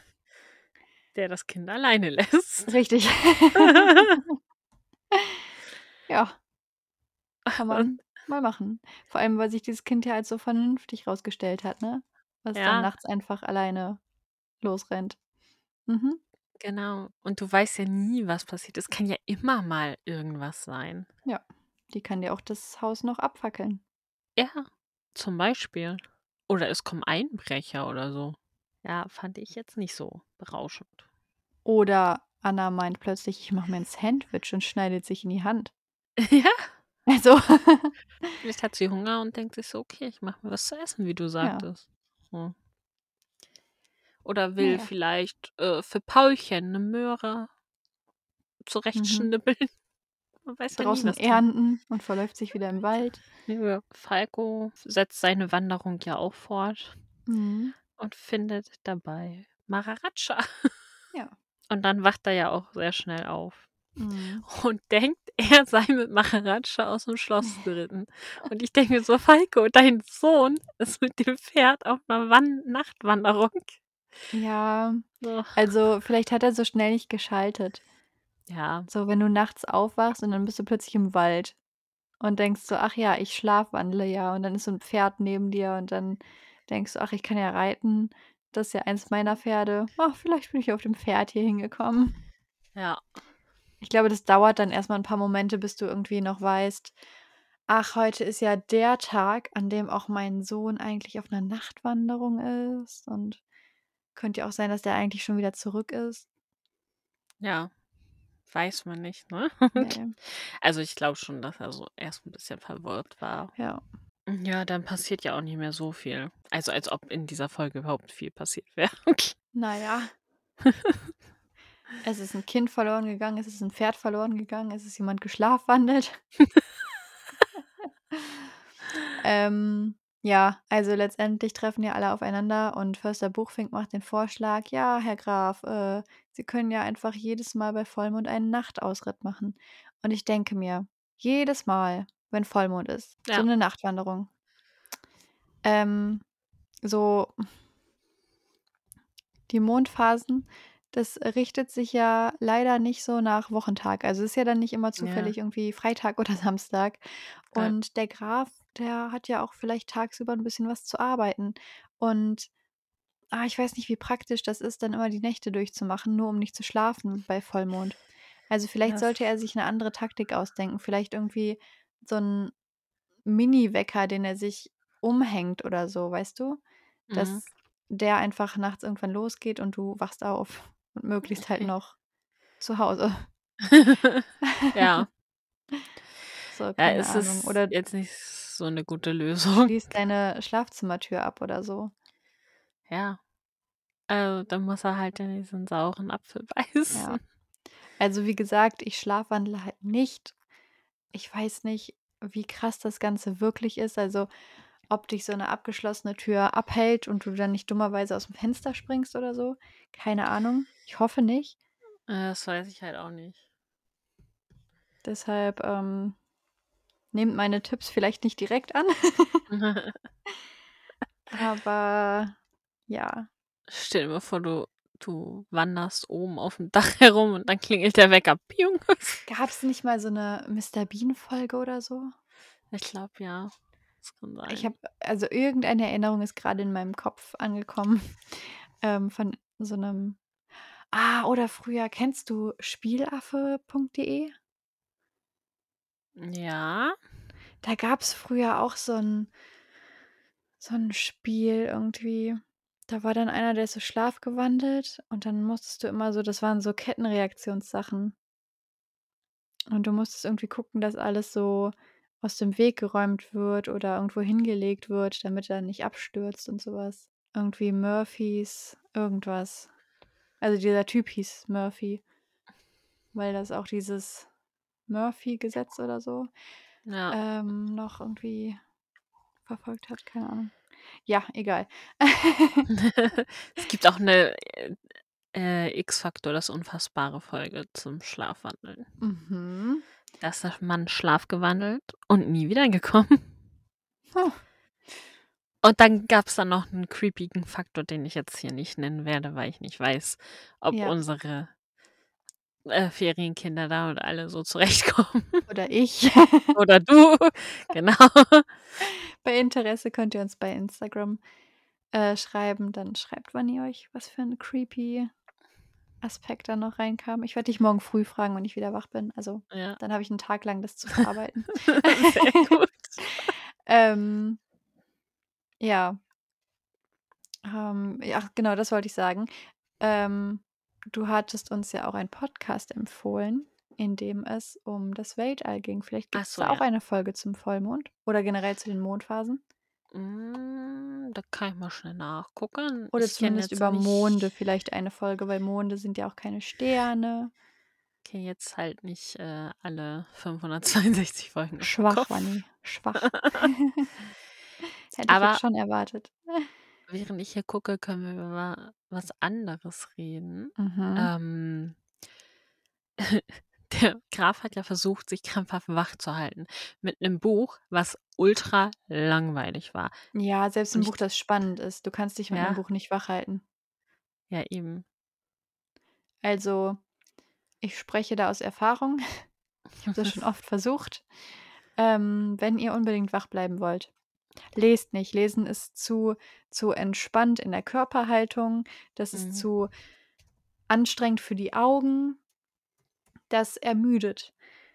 Der das Kind alleine lässt. Richtig. Ja. Kann man Und mal machen. Vor allem, weil sich dieses Kind ja als so vernünftig rausgestellt hat, ne? Was dann Ja. nachts einfach alleine losrennt. Mhm. Genau. Und du weißt ja nie, was passiert. Es kann ja immer mal irgendwas sein. Ja. Die kann dir auch das Haus noch abfackeln. Ja, zum Beispiel. Oder es kommen Einbrecher oder so. Ja, fand ich jetzt nicht so berauschend. Oder Anna meint plötzlich: „Ich mache mir 'n Sandwich“ und schneidet sich in die Hand. Ja. Also Vielleicht hat sie Hunger und denkt sich so: „Okay, ich mache mir was zu essen“, wie du sagtest. So. Oder will ja. vielleicht, äh, für Paulchen 'ne Möhre Mhm. zurechtschnibbeln. Man weiß ja nie, Draußen was die ernten und verläuft sich wieder im Wald. Ja, Falco setzt seine Wanderung ja auch fort Mhm. und findet dabei Maharaja. Ja. Und dann wacht er ja auch sehr schnell auf Mhm. und denkt, er sei mit Maharaja aus'm Schloss geritten. Und ich denke mir so: „Falco, dein Sohn ist mit dem Pferd auf 'ner Wan Nachtwanderung.“ Ja, So. also vielleicht hat er so schnell nicht geschaltet. Ja. So, wenn du nachts aufwachst und dann bist du plötzlich im Wald und denkst so: „Ach ja, ich schlafwandle ja.“ Und dann ist so 'n Pferd neben dir und dann denkst du: „Ach, ich kann ja reiten. Das ist ja eins meiner Pferde. Ach, vielleicht bin ich auf dem Pferd hier hingekommen.“ Ja. Ich glaube, das dauert dann erst mal 'n paar Momente, bis du irgendwie noch weißt: „Ach, heute ist ja der Tag, an dem auch mein Sohn eigentlich auf 'ner Nachtwanderung ist und könnte ja auch sein, dass der eigentlich schon wieder zurück ist.“ Ja. Weiß man nicht, ne? Ne. Also, ich glaube schon, dass er so erst 'n bisschen verwirrt war. Ja. Ja, dann passiert ja auch nicht mehr so viel. Also, als ob in dieser Folge überhaupt viel passiert wäre. Na ja. Es ist 'n Kind verloren gegangen, es ist 'n Pferd verloren gegangen, es ist jemand geschlafwandelt. Ähm, ja, also letztendlich treffen ja alle aufeinander und Förster Buchfink macht den Vorschlag: „Ja, Herr Graf, äh, Sie können ja einfach jedes Mal bei Vollmond einen Nachtausritt machen.“ Und ich denke mir, jedes Mal, wenn Vollmond ist, so Ja. 'ne Nachtwanderung. Ähm, so die Mondphasen, das richtet sich ja leider nicht so nach Wochentag. Also, ist ja dann nicht immer Ja. zufällig irgendwie Freitag oder Samstag. Ja. Und der Graf, der hat ja auch vielleicht tagsüber 'n bisschen was zu arbeiten. Und, ah, ich weiß nicht, wie praktisch das ist, dann immer die Nächte durchzumachen, nur um nicht zu schlafen bei Vollmond. Also, vielleicht Das sollte er sich 'ne andere Taktik ausdenken. Vielleicht irgendwie so 'n Mini-Wecker, den er sich umhängt oder so, weißt du? Mhm. Dass der einfach nachts irgendwann losgeht und du wachst auf und möglichst halt noch zu Hause. Ja. So, Ja, keine es Ahnung. Oder jetzt nicht so 'ne gute Lösung. schließt deine Schlafzimmertür ab oder so. Ja. Also, dann muss er halt in diesen sauren Apfel Ja. beißen. Also, wie gesagt, ich schlafwandle halt nicht. Ich weiß nicht, wie krass das Ganze wirklich ist. Also, ob dich so 'ne abgeschlossene Tür abhält und du dann nicht dummerweise aus'm Fenster springst oder so. Keine Ahnung. Ich hoffe nicht. Äh, das weiß ich halt auch nicht. Deshalb, ähm, nehmt meine Tipps vielleicht nicht direkt an. Aber ja. Stell dir mal vor, du du wanderst oben auf'm Dach herum und dann klingelt der Wecker. Gab's nicht mal so 'ne Mister Bean-Folge oder so? Ich glaube ja. Das kann Ich sein. habe also, irgendeine Erinnerung ist grade in meinem Kopf angekommen, ähm, von so 'nem ah, oder früher kennst du Spielaffe.de? Ja. Da gab's früher auch so 'n so 'n Spiel irgendwie. Da war dann einer, der ist so schlafgewandelt und dann musstest du immer so das waren so Kettenreaktionssachen. Und du musstest irgendwie gucken, dass alles so aus dem Weg geräumt wird oder irgendwo hingelegt wird, damit er nicht abstürzt und so was. Irgendwie Murphys irgendwas. Also, dieser Typ hieß Murphy. Weil das auch dieses Murphy-Gesetz oder so, Ja. ähm, noch irgendwie verfolgt hat, keine Ahnung. Ja, egal. Es gibt auch 'ne, äh äh, X-Factor, das Unfassbare Folge zum Schlafwandeln. Mhm. Da ist der Mann schlafgewandelt und nie wiedergekommen. Und dann gab's da noch 'n creepigen Faktor, den ich jetzt hier nicht nennen werde, weil ich nicht weiß, ob Ja. unsere äh, Ferienkinder damit alle so zurechtkommen. Oder ich. Oder du, genau. Bei Interesse könnt ihr uns bei Instagram, äh, schreiben. Dann schreibt, wann ihr euch was für 'n creepy Aspekt da noch reinkam. Ich werde dich morgen früh fragen, wenn ich wieder wach bin. Also, Ja. dann habe ich 'n Tag lang das zu verarbeiten. Sehr gut. Ähm ja. Ähm, ja, genau, das wollte ich sagen. Ähm, du hattest uns ja auch einen Podcast empfohlen, in dem es um das Weltall ging. Vielleicht Ach gibt's so, da auch ja. eine Folge zum Vollmond oder generell zu den Mondphasen? Hm, da kann ich mal schnell nachgucken. Oder Ich zumindest über Monde nicht vielleicht eine Folge, weil Monde sind ja auch keine Sterne. kenne jetzt halt nicht, äh, alle 562 Folgen Schwach. Vani, schwach. Hätte ich jetzt Aber schon erwartet. während ich hier gucke, können wir über was anderes reden. Mhm. Ähm der Graf hat ja versucht, sich krampfhaft wach zu halten mit 'nem Buch, was ultra langweilig war. Ja, selbst Und 'n ich Buch, das spannend ist. Du kannst dich mit Ja. Buch nicht wach halten. Ja, eben. Also, ich spreche da aus Erfahrung. Ich habe das schon oft versucht. Ähm, wenn ihr unbedingt wach bleiben wollt, lest nicht. Lesen ist zu zu entspannt in der Körperhaltung. Das ist Mhm. zu anstrengend für die Augen. Das ermüdet.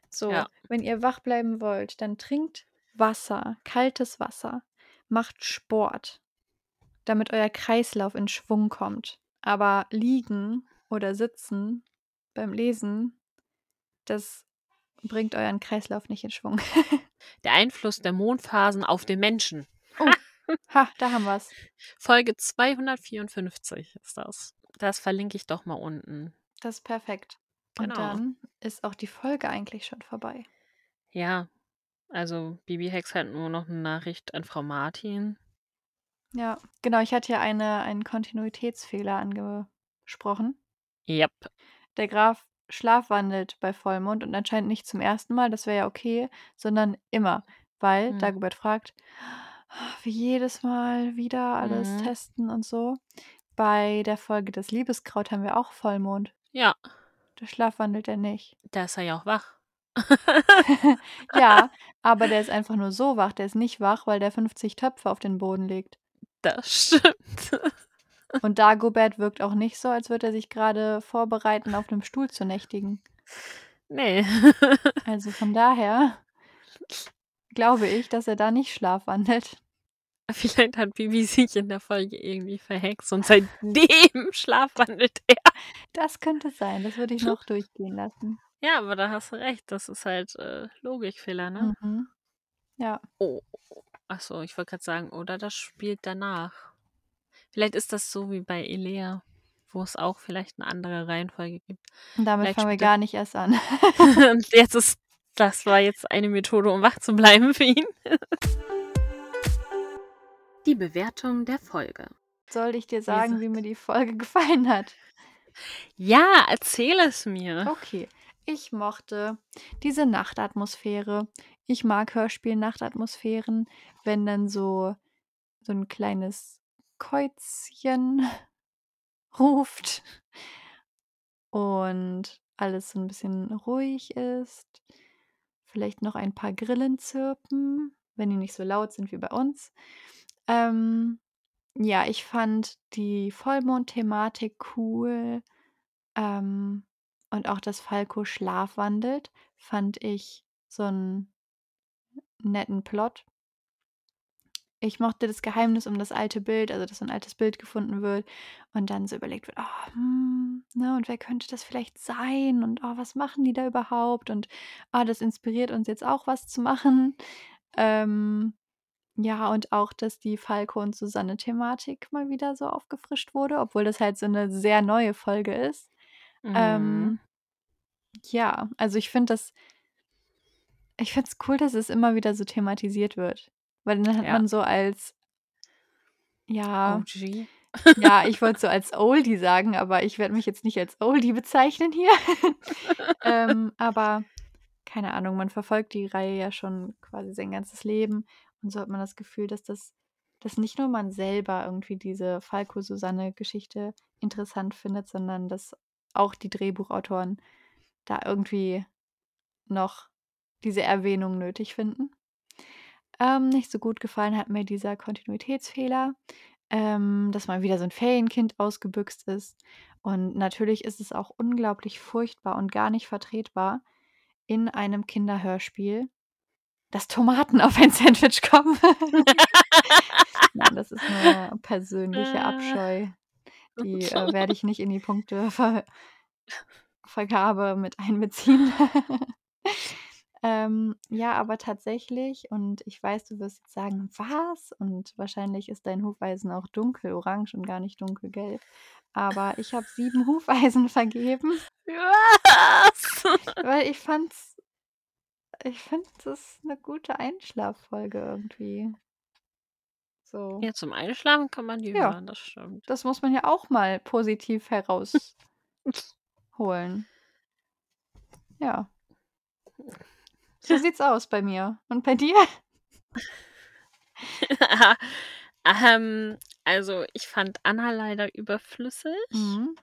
So, Ja. wenn ihr wach bleiben wollt, dann trinkt Wasser, kaltes Wasser, macht Sport, damit euer Kreislauf in Schwung kommt. Aber liegen oder sitzen beim Lesen Das bringt euren Kreislauf nicht in Schwung. Der Einfluss der Mondphasen auf den Menschen. Oh, ha, da haben wir's. Folge 254 ist das. Das verlinke ich doch mal unten. Das ist perfekt. Und Genau. dann ist auch die Folge eigentlich schon vorbei. Ja, also Bibi Hex hat nur noch eine Nachricht an Frau Martin. Ja, genau. Ich hatte ja eine, einen Kontinuitätsfehler angesprochen. Yep. Der Graf schlafwandelt bei Vollmond und anscheinend nicht zum ersten Mal, das wäre ja okay, sondern immer, weil Hm. Dagobert fragt, wie jedes Mal wieder alles Mhm. testen und so. Bei der Folge des Liebeskraut haben wir auch Vollmond. Ja, Da schlafwandelt er nicht. da ist er ja auch wach. Ja, aber der ist einfach nur so wach. Der ist nicht wach, weil der 50 Töpfe auf den Boden legt. Das stimmt. Und Dagobert wirkt auch nicht so, als würde er sich gerade vorbereiten, auf einem Stuhl zu nächtigen. Nee. Also von daher glaube ich, dass er da nicht schlafwandelt. Vielleicht hat Bibi sich in der Folge irgendwie verhext und seitdem schlafwandelt er. Das könnte sein. Das würde ich noch durchgehen lassen. Ja, aber da hast du recht. Das ist halt äh, Logikfehler, ne? Mhm. Ja. Oh. Achso, ich wollte gerade sagen, oder das spielt danach. Vielleicht ist das so wie bei Elea, wo es auch vielleicht eine andere Reihenfolge gibt. Und damit Vielleicht fangen wir gar nicht erst an. Und jetzt ist, das war jetzt eine Methode, um wach zu bleiben für ihn. Die Bewertung der Folge. Soll ich dir sagen, wie gesagt. mir die Folge gefallen hat? Ja, erzähl es mir. Okay. Ich mochte diese Nachtatmosphäre. Ich mag Hörspiel-Nachtatmosphären, wenn dann so, so ein kleines Käuzchen ruft und alles so ein bisschen ruhig ist. Vielleicht noch ein paar Grillen zirpen, wenn die nicht so laut sind wie bei uns. Ähm, ja, ich fand die Vollmond-Thematik cool. Ähm, und auch, dass Falco schlafwandelt, fand ich so einen netten Plot. Ich mochte das Geheimnis um das alte Bild, also dass so ein altes Bild gefunden wird und dann so überlegt wird, oh, hm, ne, und wer könnte das vielleicht sein und oh, was machen die da überhaupt und ah, das inspiriert uns jetzt auch was zu machen. Ähm, ja, und auch, dass die Falco und Susanne-Thematik mal wieder so aufgefrischt wurde, obwohl das halt so eine sehr neue Folge ist. Ähm, Mhm. ja, also ich finde das ich finde es cool, dass es immer wieder so thematisiert wird. Weil dann hat Ja. man so als ja, OG. ja, ich wollte so als Oldie sagen, aber ich werde mich jetzt nicht als Oldie bezeichnen hier. Ähm, aber keine Ahnung, man verfolgt die Reihe ja schon quasi sein ganzes Leben und so hat man das Gefühl, dass das dass nicht nur man selber irgendwie diese Falco-Susanne-Geschichte interessant findet, sondern dass auch die Drehbuchautoren da irgendwie noch diese Erwähnung nötig finden. Ähm, nicht so gut gefallen hat mir dieser Kontinuitätsfehler, ähm, dass mal wieder so ein Ferienkind ausgebüxt ist. Und natürlich ist es auch unglaublich furchtbar und gar nicht vertretbar in einem Kinderhörspiel, dass Tomaten auf ein Sandwich kommen. Nein, das ist nur persönliche Äh. Abscheu. Die äh, werde ich nicht in die Punktever Vergabe mit einbeziehen. Ähm, ja, aber tatsächlich, und ich weiß, du wirst jetzt sagen, was? Und wahrscheinlich ist dein Hufeisen auch dunkelorange und gar nicht dunkelgelb. Aber ich habe sieben Hufeisen vergeben, Was? weil ich fand's, ich finde, das ist eine gute Einschlaffolge irgendwie. So. Ja, zum Einschlafen kann man die Ja. hören, das stimmt. Das muss man ja auch mal positiv herausholen. Ja. So sieht's aus bei mir. Und bei dir? ähm, also, ich fand Anna leider überflüssig. Mhm.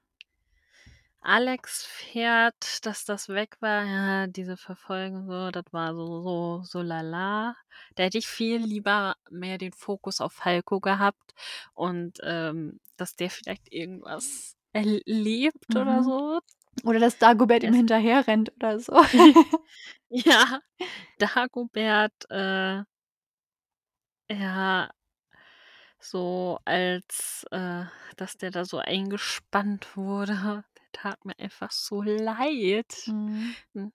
Alex fährt, dass das weg war, ja, diese Verfolgung so, das war so so so lala. Da hätte ich viel lieber mehr den Fokus auf Falco gehabt und, ähm, dass der vielleicht irgendwas erlebt oder Mhm. so. Oder dass Dagobert ihm Es hinterher rennt oder so. Ja, Dagobert, äh ja, so als, äh dass der da so eingespannt wurde, der tat mir einfach so leid. Mhm. Hm,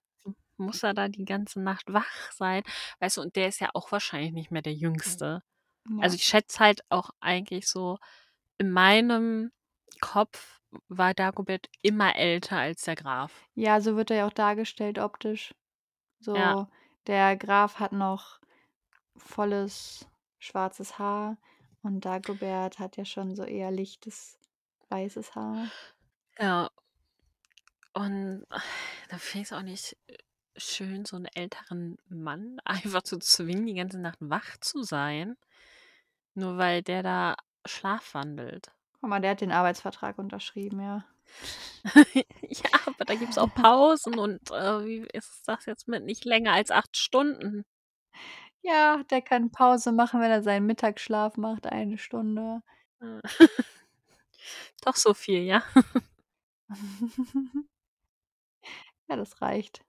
muss er da die ganze Nacht wach sein? Weißt du, und der ist ja auch wahrscheinlich nicht mehr der Jüngste. Also Ja. ich schätze halt auch eigentlich so, in meinem Kopf war Dagobert immer älter als der Graf. Ja, so wird er ja auch dargestellt optisch. So, Ja. der Graf hat noch volles schwarzes Haar und Dagobert hat ja schon so eher lichtes weißes Haar. Ja. Und da finde ich's auch nicht, schön, so 'n älteren Mann einfach zu zwingen, die ganze Nacht wach zu sein, nur weil der da schlafwandelt. Guck mal, der hat den Arbeitsvertrag unterschrieben, ja. Ja, aber da gibt's auch Pausen und, äh, wie ist das jetzt mit nicht länger als 8 Stunden? Ja, der kann Pause machen, wenn er seinen Mittagsschlaf macht, 1 Stunde. Doch so viel, ja? Ja, das reicht.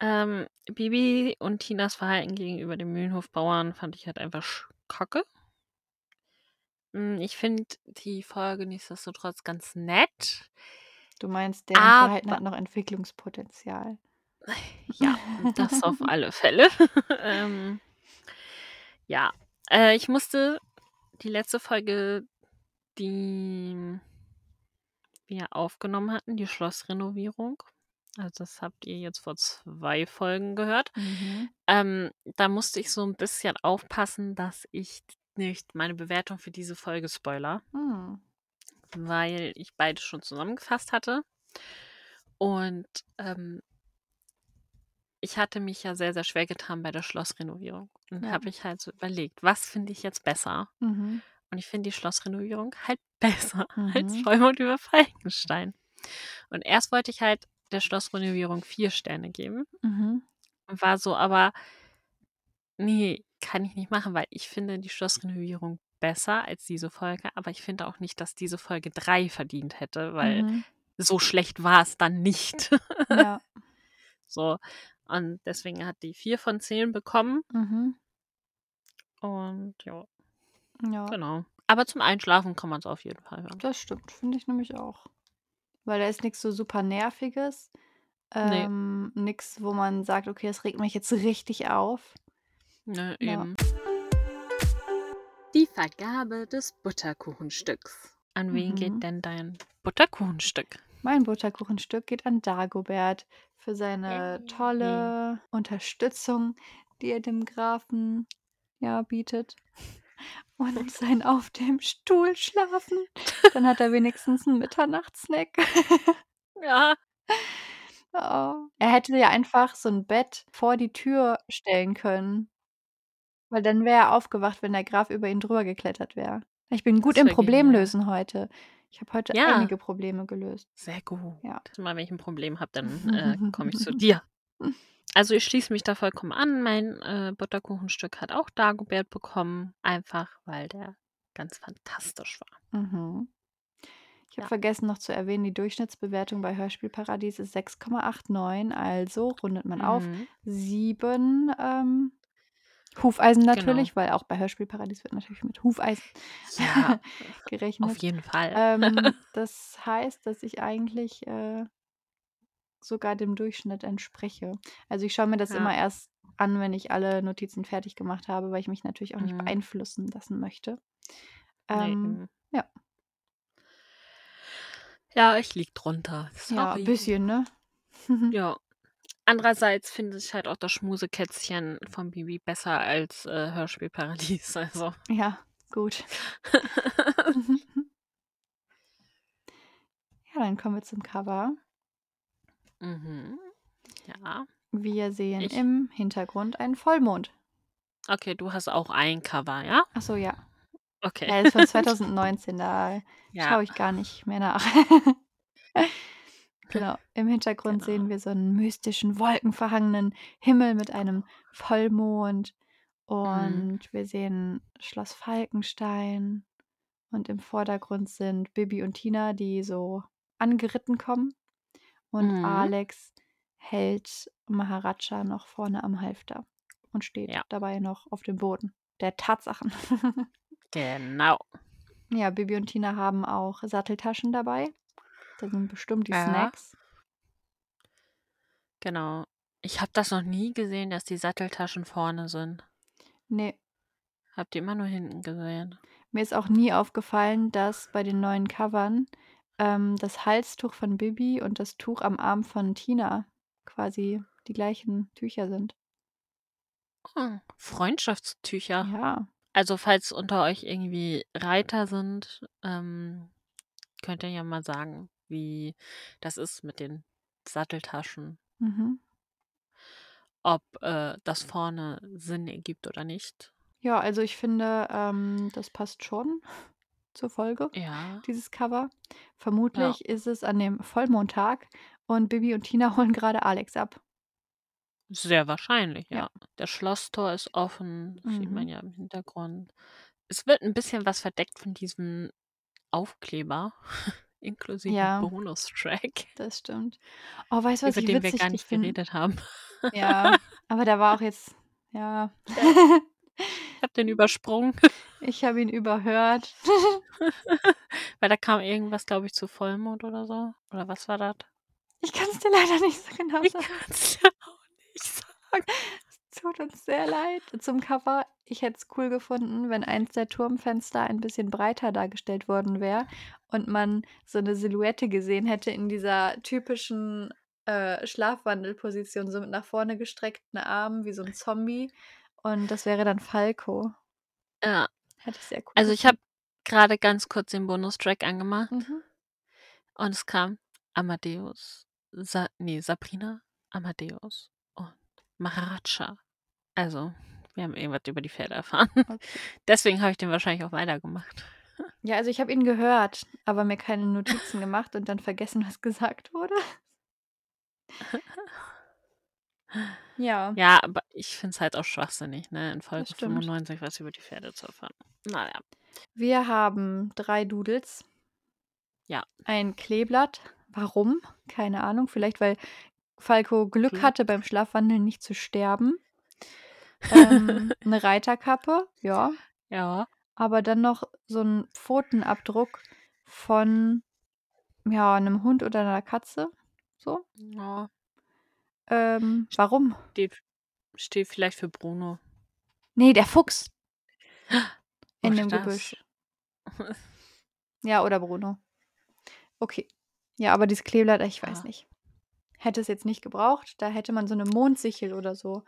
Ähm, Bibi und Tinas Verhalten gegenüber den Mühlenhofbauern fand ich halt einfach kacke. Hm, ich finde die Folge nichtsdestotrotz ganz nett. Du meinst, deren Verhalten Aber hat noch Entwicklungspotenzial. Ja, das auf alle Fälle. Ähm, ja, äh, ich musste die letzte Folge, die wir aufgenommen hatten, die Schlossrenovierung also das habt ihr jetzt vor 2 Folgen gehört. Mhm. Ähm, da musste ich so 'n bisschen aufpassen, dass ich nicht meine Bewertung für diese Folge spoilere. Hm. Weil ich beide schon zusammengefasst hatte. Und, ähm ich hatte mich ja sehr, sehr schwer getan bei der Schlossrenovierung. Und Ja. habe ich halt so überlegt: „Was finde ich jetzt besser?“ Mhm. Und ich finde die Schlossrenovierung halt besser als Mhm. Vollmond über Falkenstein. Und erst wollte ich halt der Schlossrenovierung 4 Sterne geben Mhm. war so aber ne, kann ich nicht machen, weil ich finde die Schlossrenovierung besser als diese Folge, aber ich finde auch nicht, dass diese Folge 3 verdient hätte, weil Mhm. so schlecht war's dann nicht. Ja. So, und deswegen hat die 4 von 10 bekommen. Mhm. Und ja, Ja. genau. Aber zum Einschlafen kann man's auf jeden Fall hören. Das stimmt, finde ich nämlich auch. Weil da ist nix so super Nerviges, Ne. ähm, nix, wo man sagt: „Okay, das regt mich jetzt richtig auf.“ Ne, Ja. eben. Die Vergabe des Butterkuchenstücks. An wen Mhm. geht denn dein Butterkuchenstück? Mein Butterkuchenstück geht an Dagobert für seine Yay. tolle Unterstützung, die er dem Grafen, ja, bietet. Und sein auf dem Stuhl schlafen. Dann hat er wenigstens 'n Mitternachtssnack. Ja. Oh. Er hätte ja einfach so 'n Bett vor die Tür stellen können. Weil dann wäre er aufgewacht, wenn der Graf über ihn drüber geklettert wäre. Ich bin gut im wäre genial. Problemlösen heute. Ich habe heute Ja. einige Probleme gelöst. Sehr gut. Ja. Immer wenn ich 'n Problem habe, dann, äh, komme ich zu dir. Also, ich schließe mich da vollkommen an. Mein, äh, Butterkuchenstück hat auch Dagobert bekommen, einfach weil der ganz fantastisch war. Mhm. Ich habe Ja. vergessen noch zu erwähnen, die Durchschnittsbewertung bei Hörspielparadies ist 6,89, also rundet man auf Mhm. 7, ähm, Hufeisen Genau. natürlich, weil auch bei Hörspielparadies wird natürlich mit Hufeisen Ja, auf gerechnet. jeden Fall. Ähm, das heißt, dass ich eigentlich, äh sogar dem Durchschnitt entspreche. Also, ich schaue mir das Ja. immer erst an, wenn ich alle Notizen fertig gemacht habe, weil ich mich natürlich auch nicht Mhm. beeinflussen lassen möchte. Ähm, eben. ja. Ja, ich liege drunter. Ja, Sorry. bisschen, ne? Ja. Andererseits finde ich halt auch das Schmusekätzchen von Bibi besser als, äh, Hörspielparadies, also Ja, gut. Ja, dann kommen wir zum Cover. Mhm. Ja. Wir sehen Ich im Hintergrund einen Vollmond. Okay, du hast auch ein Cover, ja? Ach so, ja. Okay. Ja, das ist von 2019, da Ja. schaue ich gar nicht mehr nach. Genau, im Hintergrund Genau. sehen wir so 'n mystischen, wolkenverhangenen Himmel mit einem Vollmond Mhm. und wir sehen Schloss Falkenstein und im Vordergrund sind Bibi und Tina, die so angeritten kommen und Mhm. Alex hält Maharaja noch vorne am Halfter und steht Ja. dabei noch auf dem Boden der Tatsachen. Genau. Ja, Bibi und Tina haben auch Satteltaschen dabei. Da sind bestimmt die Ja. Snacks. Genau. Ich habe das noch nie gesehen, dass die Satteltaschen vorne sind. Ne. Habe die immer nur hinten gesehen. Mir ist auch nie aufgefallen, dass bei den neuen Covern, ähm, das Halstuch von Bibi und das Tuch am Arm von Tina quasi die gleichen Tücher sind. Hm, Freundschaftstücher. Ja. Also, falls unter euch irgendwie Reiter sind, ähm, könnt ihr ja mal sagen, wie das ist mit den Satteltaschen. Mhm. Ob, äh, das vorne Sinn ergibt oder nicht. Ja, also ich finde, ähm, das passt schon zur Folge, Ja. dieses Cover. Ja. Vermutlich ist es an dem Vollmondtag und Bibi und Tina holen gerade Alex ab. Sehr wahrscheinlich, ja. Ja. Das Schlosstor ist offen, sieht man Mhm. ja im Hintergrund. Es wird 'n bisschen was verdeckt von diesem Aufkleber inklusive Ja. Bonustrack. Das stimmt. Oh, weißt du, was Über ich den wir gar nicht geredet haben. Ja, aber der war auch jetzt ja. Ich habe den übersprungen. Ich habe ihn überhört. Weil da kam irgendwas, glaube ich, zu Vollmond oder so. Oder was war das? Ich kann's dir leider nicht so genau Ich sagen. kann's dir auch nicht sagen. Tut uns sehr leid. Zum Cover, ich hätte es cool gefunden, wenn eins der Turmfenster ein bisschen breiter dargestellt worden wäre und man so 'ne Silhouette gesehen hätte in dieser typischen, äh, Schlafwandelposition, so mit nach vorne gestreckten Armen wie so 'n Zombie und das wäre dann Falco. Ja. Hätte ich sehr cool Also, ich habe grade ganz kurz den Bonustrack angemacht Mhm. und es kam Amadeus, Sa ne, Sabrina, Amadeus und Maharaja. Also, wir haben irgendwas über die Pferde erfahren. Okay. Deswegen habe ich den wahrscheinlich auch weitergemacht. Ja, also ich habe ihn gehört, aber mir keine Notizen gemacht und dann vergessen, was gesagt wurde. Ja. Ja, aber ich finde es halt auch schwachsinnig, ne, in Folge stimmt. 95 was über die Pferde zu erfahren. Na ja. Wir haben 3 Doodles. Ja. Ein Kleeblatt. Warum? Keine Ahnung. Vielleicht, weil Falco Glück. hatte, beim Schlafwandeln nicht zu sterben. Ähm, 'ne Reiterkappe, ja. Ja. Aber dann noch so 'n Pfotenabdruck von, ja, 'nem Hund oder 'ner Katze, so. Ja. Ähm, warum? Steht steht vielleicht für Bruno. Ne, der Fuchs. In Oder dem das. Gebüsch. Ja, oder Bruno. Okay. Ja, aber dieses Kleeblatt, ich weiß Ja. nicht. Hätte es jetzt nicht gebraucht. Da hätte man so 'ne Mondsichel oder so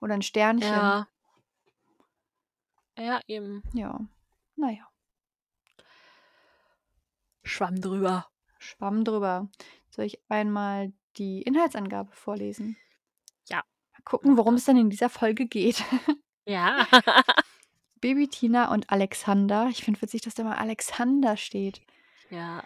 oder 'n Sternchen. Ja. Ja, eben. Ja. Na ja. Schwamm drüber. Schwamm drüber. Soll ich einmal die Inhaltsangabe vorlesen? Ja. Mal gucken, worum es denn in dieser Folge geht. Ja. Baby Tina und Alexander ich finde witzig, dass da immer Alexander steht. Ja.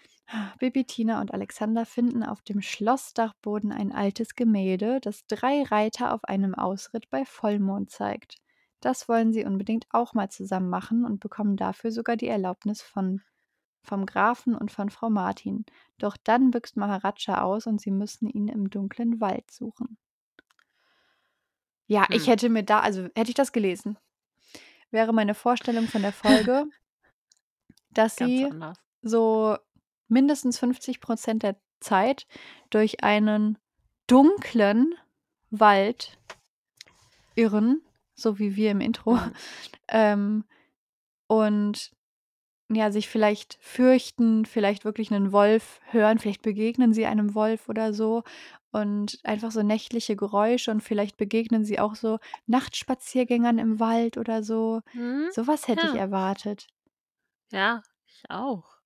Baby Tina und Alexander finden auf dem Schlossdachboden ein altes Gemälde, das 3 Reiter auf einem Ausritt bei Vollmond zeigt. Das wollen sie unbedingt auch mal zusammen machen und bekommen dafür sogar die Erlaubnis von vom Grafen und von Frau Martin. Doch dann büxt Maharaja aus und sie müssen ihn im dunklen Wald suchen. Ja, ich Hm. hätte mir da also, hätte ich das gelesen, wäre meine Vorstellung von der Folge, dass Ganz sie anders. so mindestens 50 % der Zeit durch einen dunklen Wald irren, so wie wir im Intro. Mhm. Ähm, und ja, sich vielleicht fürchten, vielleicht wirklich 'nen Wolf hören, vielleicht begegnen sie einem Wolf oder so und einfach so nächtliche Geräusche und vielleicht begegnen sie auch so Nachtspaziergängern im Wald oder so. Mhm. So was hätte ich Ja. erwartet. Ja, ich auch.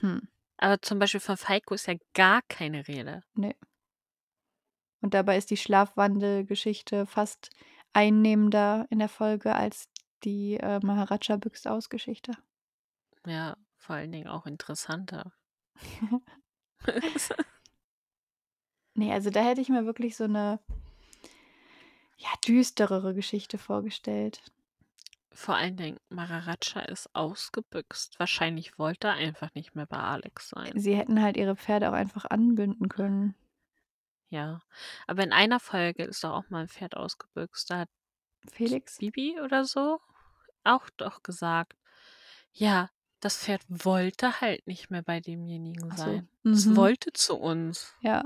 Hm. Aber zum Beispiel von Falco ist ja gar keine Rede. Ne. Und dabei ist die Schlafwandelgeschichte fast einnehmender in der Folge als die, äh, Maharaja büxt aus Geschichte. Ja, vor allen Dingen auch interessanter. Ne, also da hätte ich mir wirklich so 'ne ja, düsterere Geschichte vorgestellt. Vor allen Dingen, Maharaja ist ausgebüxt. Wahrscheinlich wollte er einfach nicht mehr bei Alex sein. Sie hätten halt ihre Pferde auch einfach anbinden können. Ja, aber in einer Folge ist doch auch mal 'n Pferd ausgebüxt. Da hat Felix? Bibi oder so auch doch gesagt: „Ja, das Pferd wollte halt nicht mehr bei demjenigen so. sein. Es Mhm. wollte zu uns.“ Ja.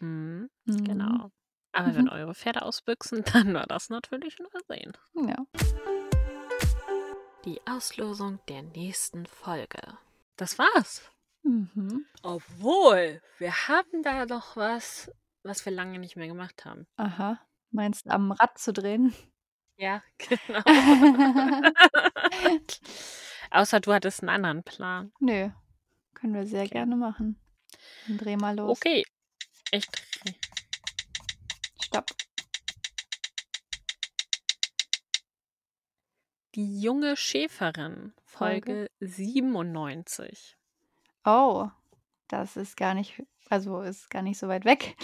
Mhm, Mhm. genau. Aber wenn Mhm. eure Pferde ausbüchsen, dann war das natürlich ein Versehen. Ja. Die Auslosung der nächsten Folge. Das war's. Mhm. Obwohl, wir haben da noch was, was wir lange nicht mehr gemacht haben. Aha. Meinst du, am Rad zu drehen? Ja, genau. Außer du hattest einen anderen Plan. Nö. Können wir sehr Okay. gerne machen. Dann dreh mal los. Okay. Ich dreh. Stopp. Die junge Schäferin, Folge 97. Oh, das ist gar nicht, also ist gar nicht so weit weg.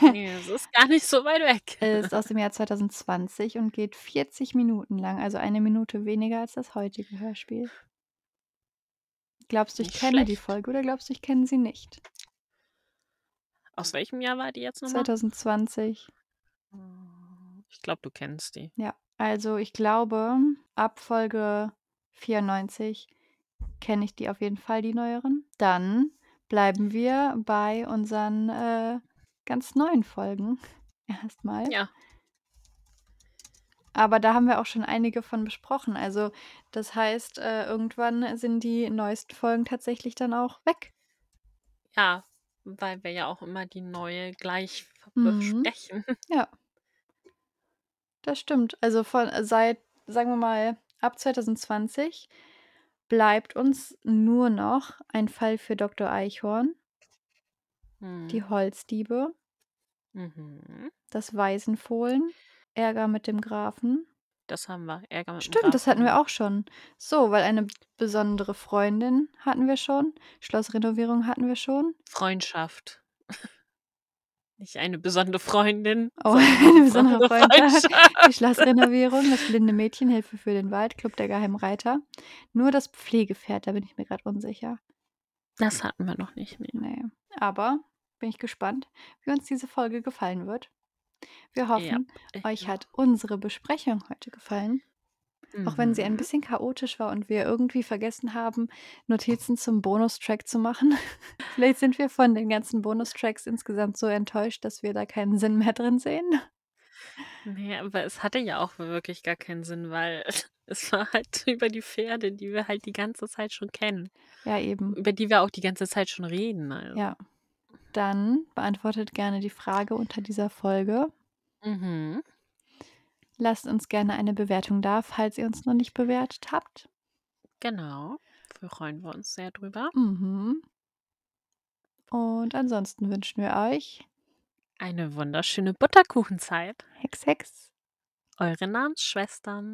Nee, es ist gar nicht so weit weg. ist aus dem Jahr 2020 und geht 40 Minuten lang, also eine Minute weniger als das heutige Hörspiel. Glaubst du, ich Nicht kenne die schlecht. Folge oder glaubst du, ich kenne sie nicht? Aus welchem Jahr war die jetzt nochmal? 2020. Ich glaube, du kennst die. Ja, also ich glaube, ab Folge 94 kenne ich die auf jeden Fall, die neueren. Dann bleiben wir bei unseren äh, ganz neuen Folgen erstmal. Ja. Aber da haben wir auch schon einige von besprochen. Also das heißt, äh, irgendwann sind die neuesten Folgen tatsächlich dann auch weg. Ja, weil wir ja auch immer die neue gleich Mhm. besprechen. Ja. Das stimmt. Also von seit, sagen wir mal, ab 2020 bleibt uns nur noch ein Fall für Dr. Eichhorn, die Hm. Holzdiebe, Mhm. das Waisenfohlen, Ärger mit dem Grafen. Das haben wir. Ärger mit dem Stimmt, das hatten wir auch schon. So, weil eine besondere Freundin hatten wir schon. Schlossrenovierung hatten wir schon. Freundschaft. Nicht eine besondere Freundin. Oh, eine besondere Freundschaft. Die. Schlossrenovierung, das blinde Mädchen, Hilfe für den Wald, Club der geheimen Reiter. Nur das Pflegepferd, da bin ich mir gerade unsicher. Das hatten wir noch nicht. Nee. Nee. Aber bin ich gespannt, wie uns diese Folge gefallen wird. Wir hoffen, ich euch auch. hat unsere Besprechung heute gefallen. Auch wenn sie ein Mhm. bisschen chaotisch war und wir irgendwie vergessen haben, Notizen zum Bonustrack zu machen. Vielleicht sind wir von den ganzen Bonustracks insgesamt so enttäuscht, dass wir da keinen Sinn mehr drin sehen. Nee, aber es hatte ja auch wirklich gar keinen Sinn, weil es war halt über die Pferde, die wir halt die ganze Zeit schon kennen. Ja, eben. Über die wir auch die ganze Zeit schon reden. Also. Ja. Dann beantwortet gerne die Frage unter dieser Folge. Mhm. Lasst uns gerne eine Bewertung da, falls ihr uns noch nicht bewertet habt. Genau. Freuen wir uns sehr drüber. Mhm. Und ansonsten wünschen wir euch Eine wunderschöne Butterkuchenzeit. Hex Hex. Eure Namensschwestern.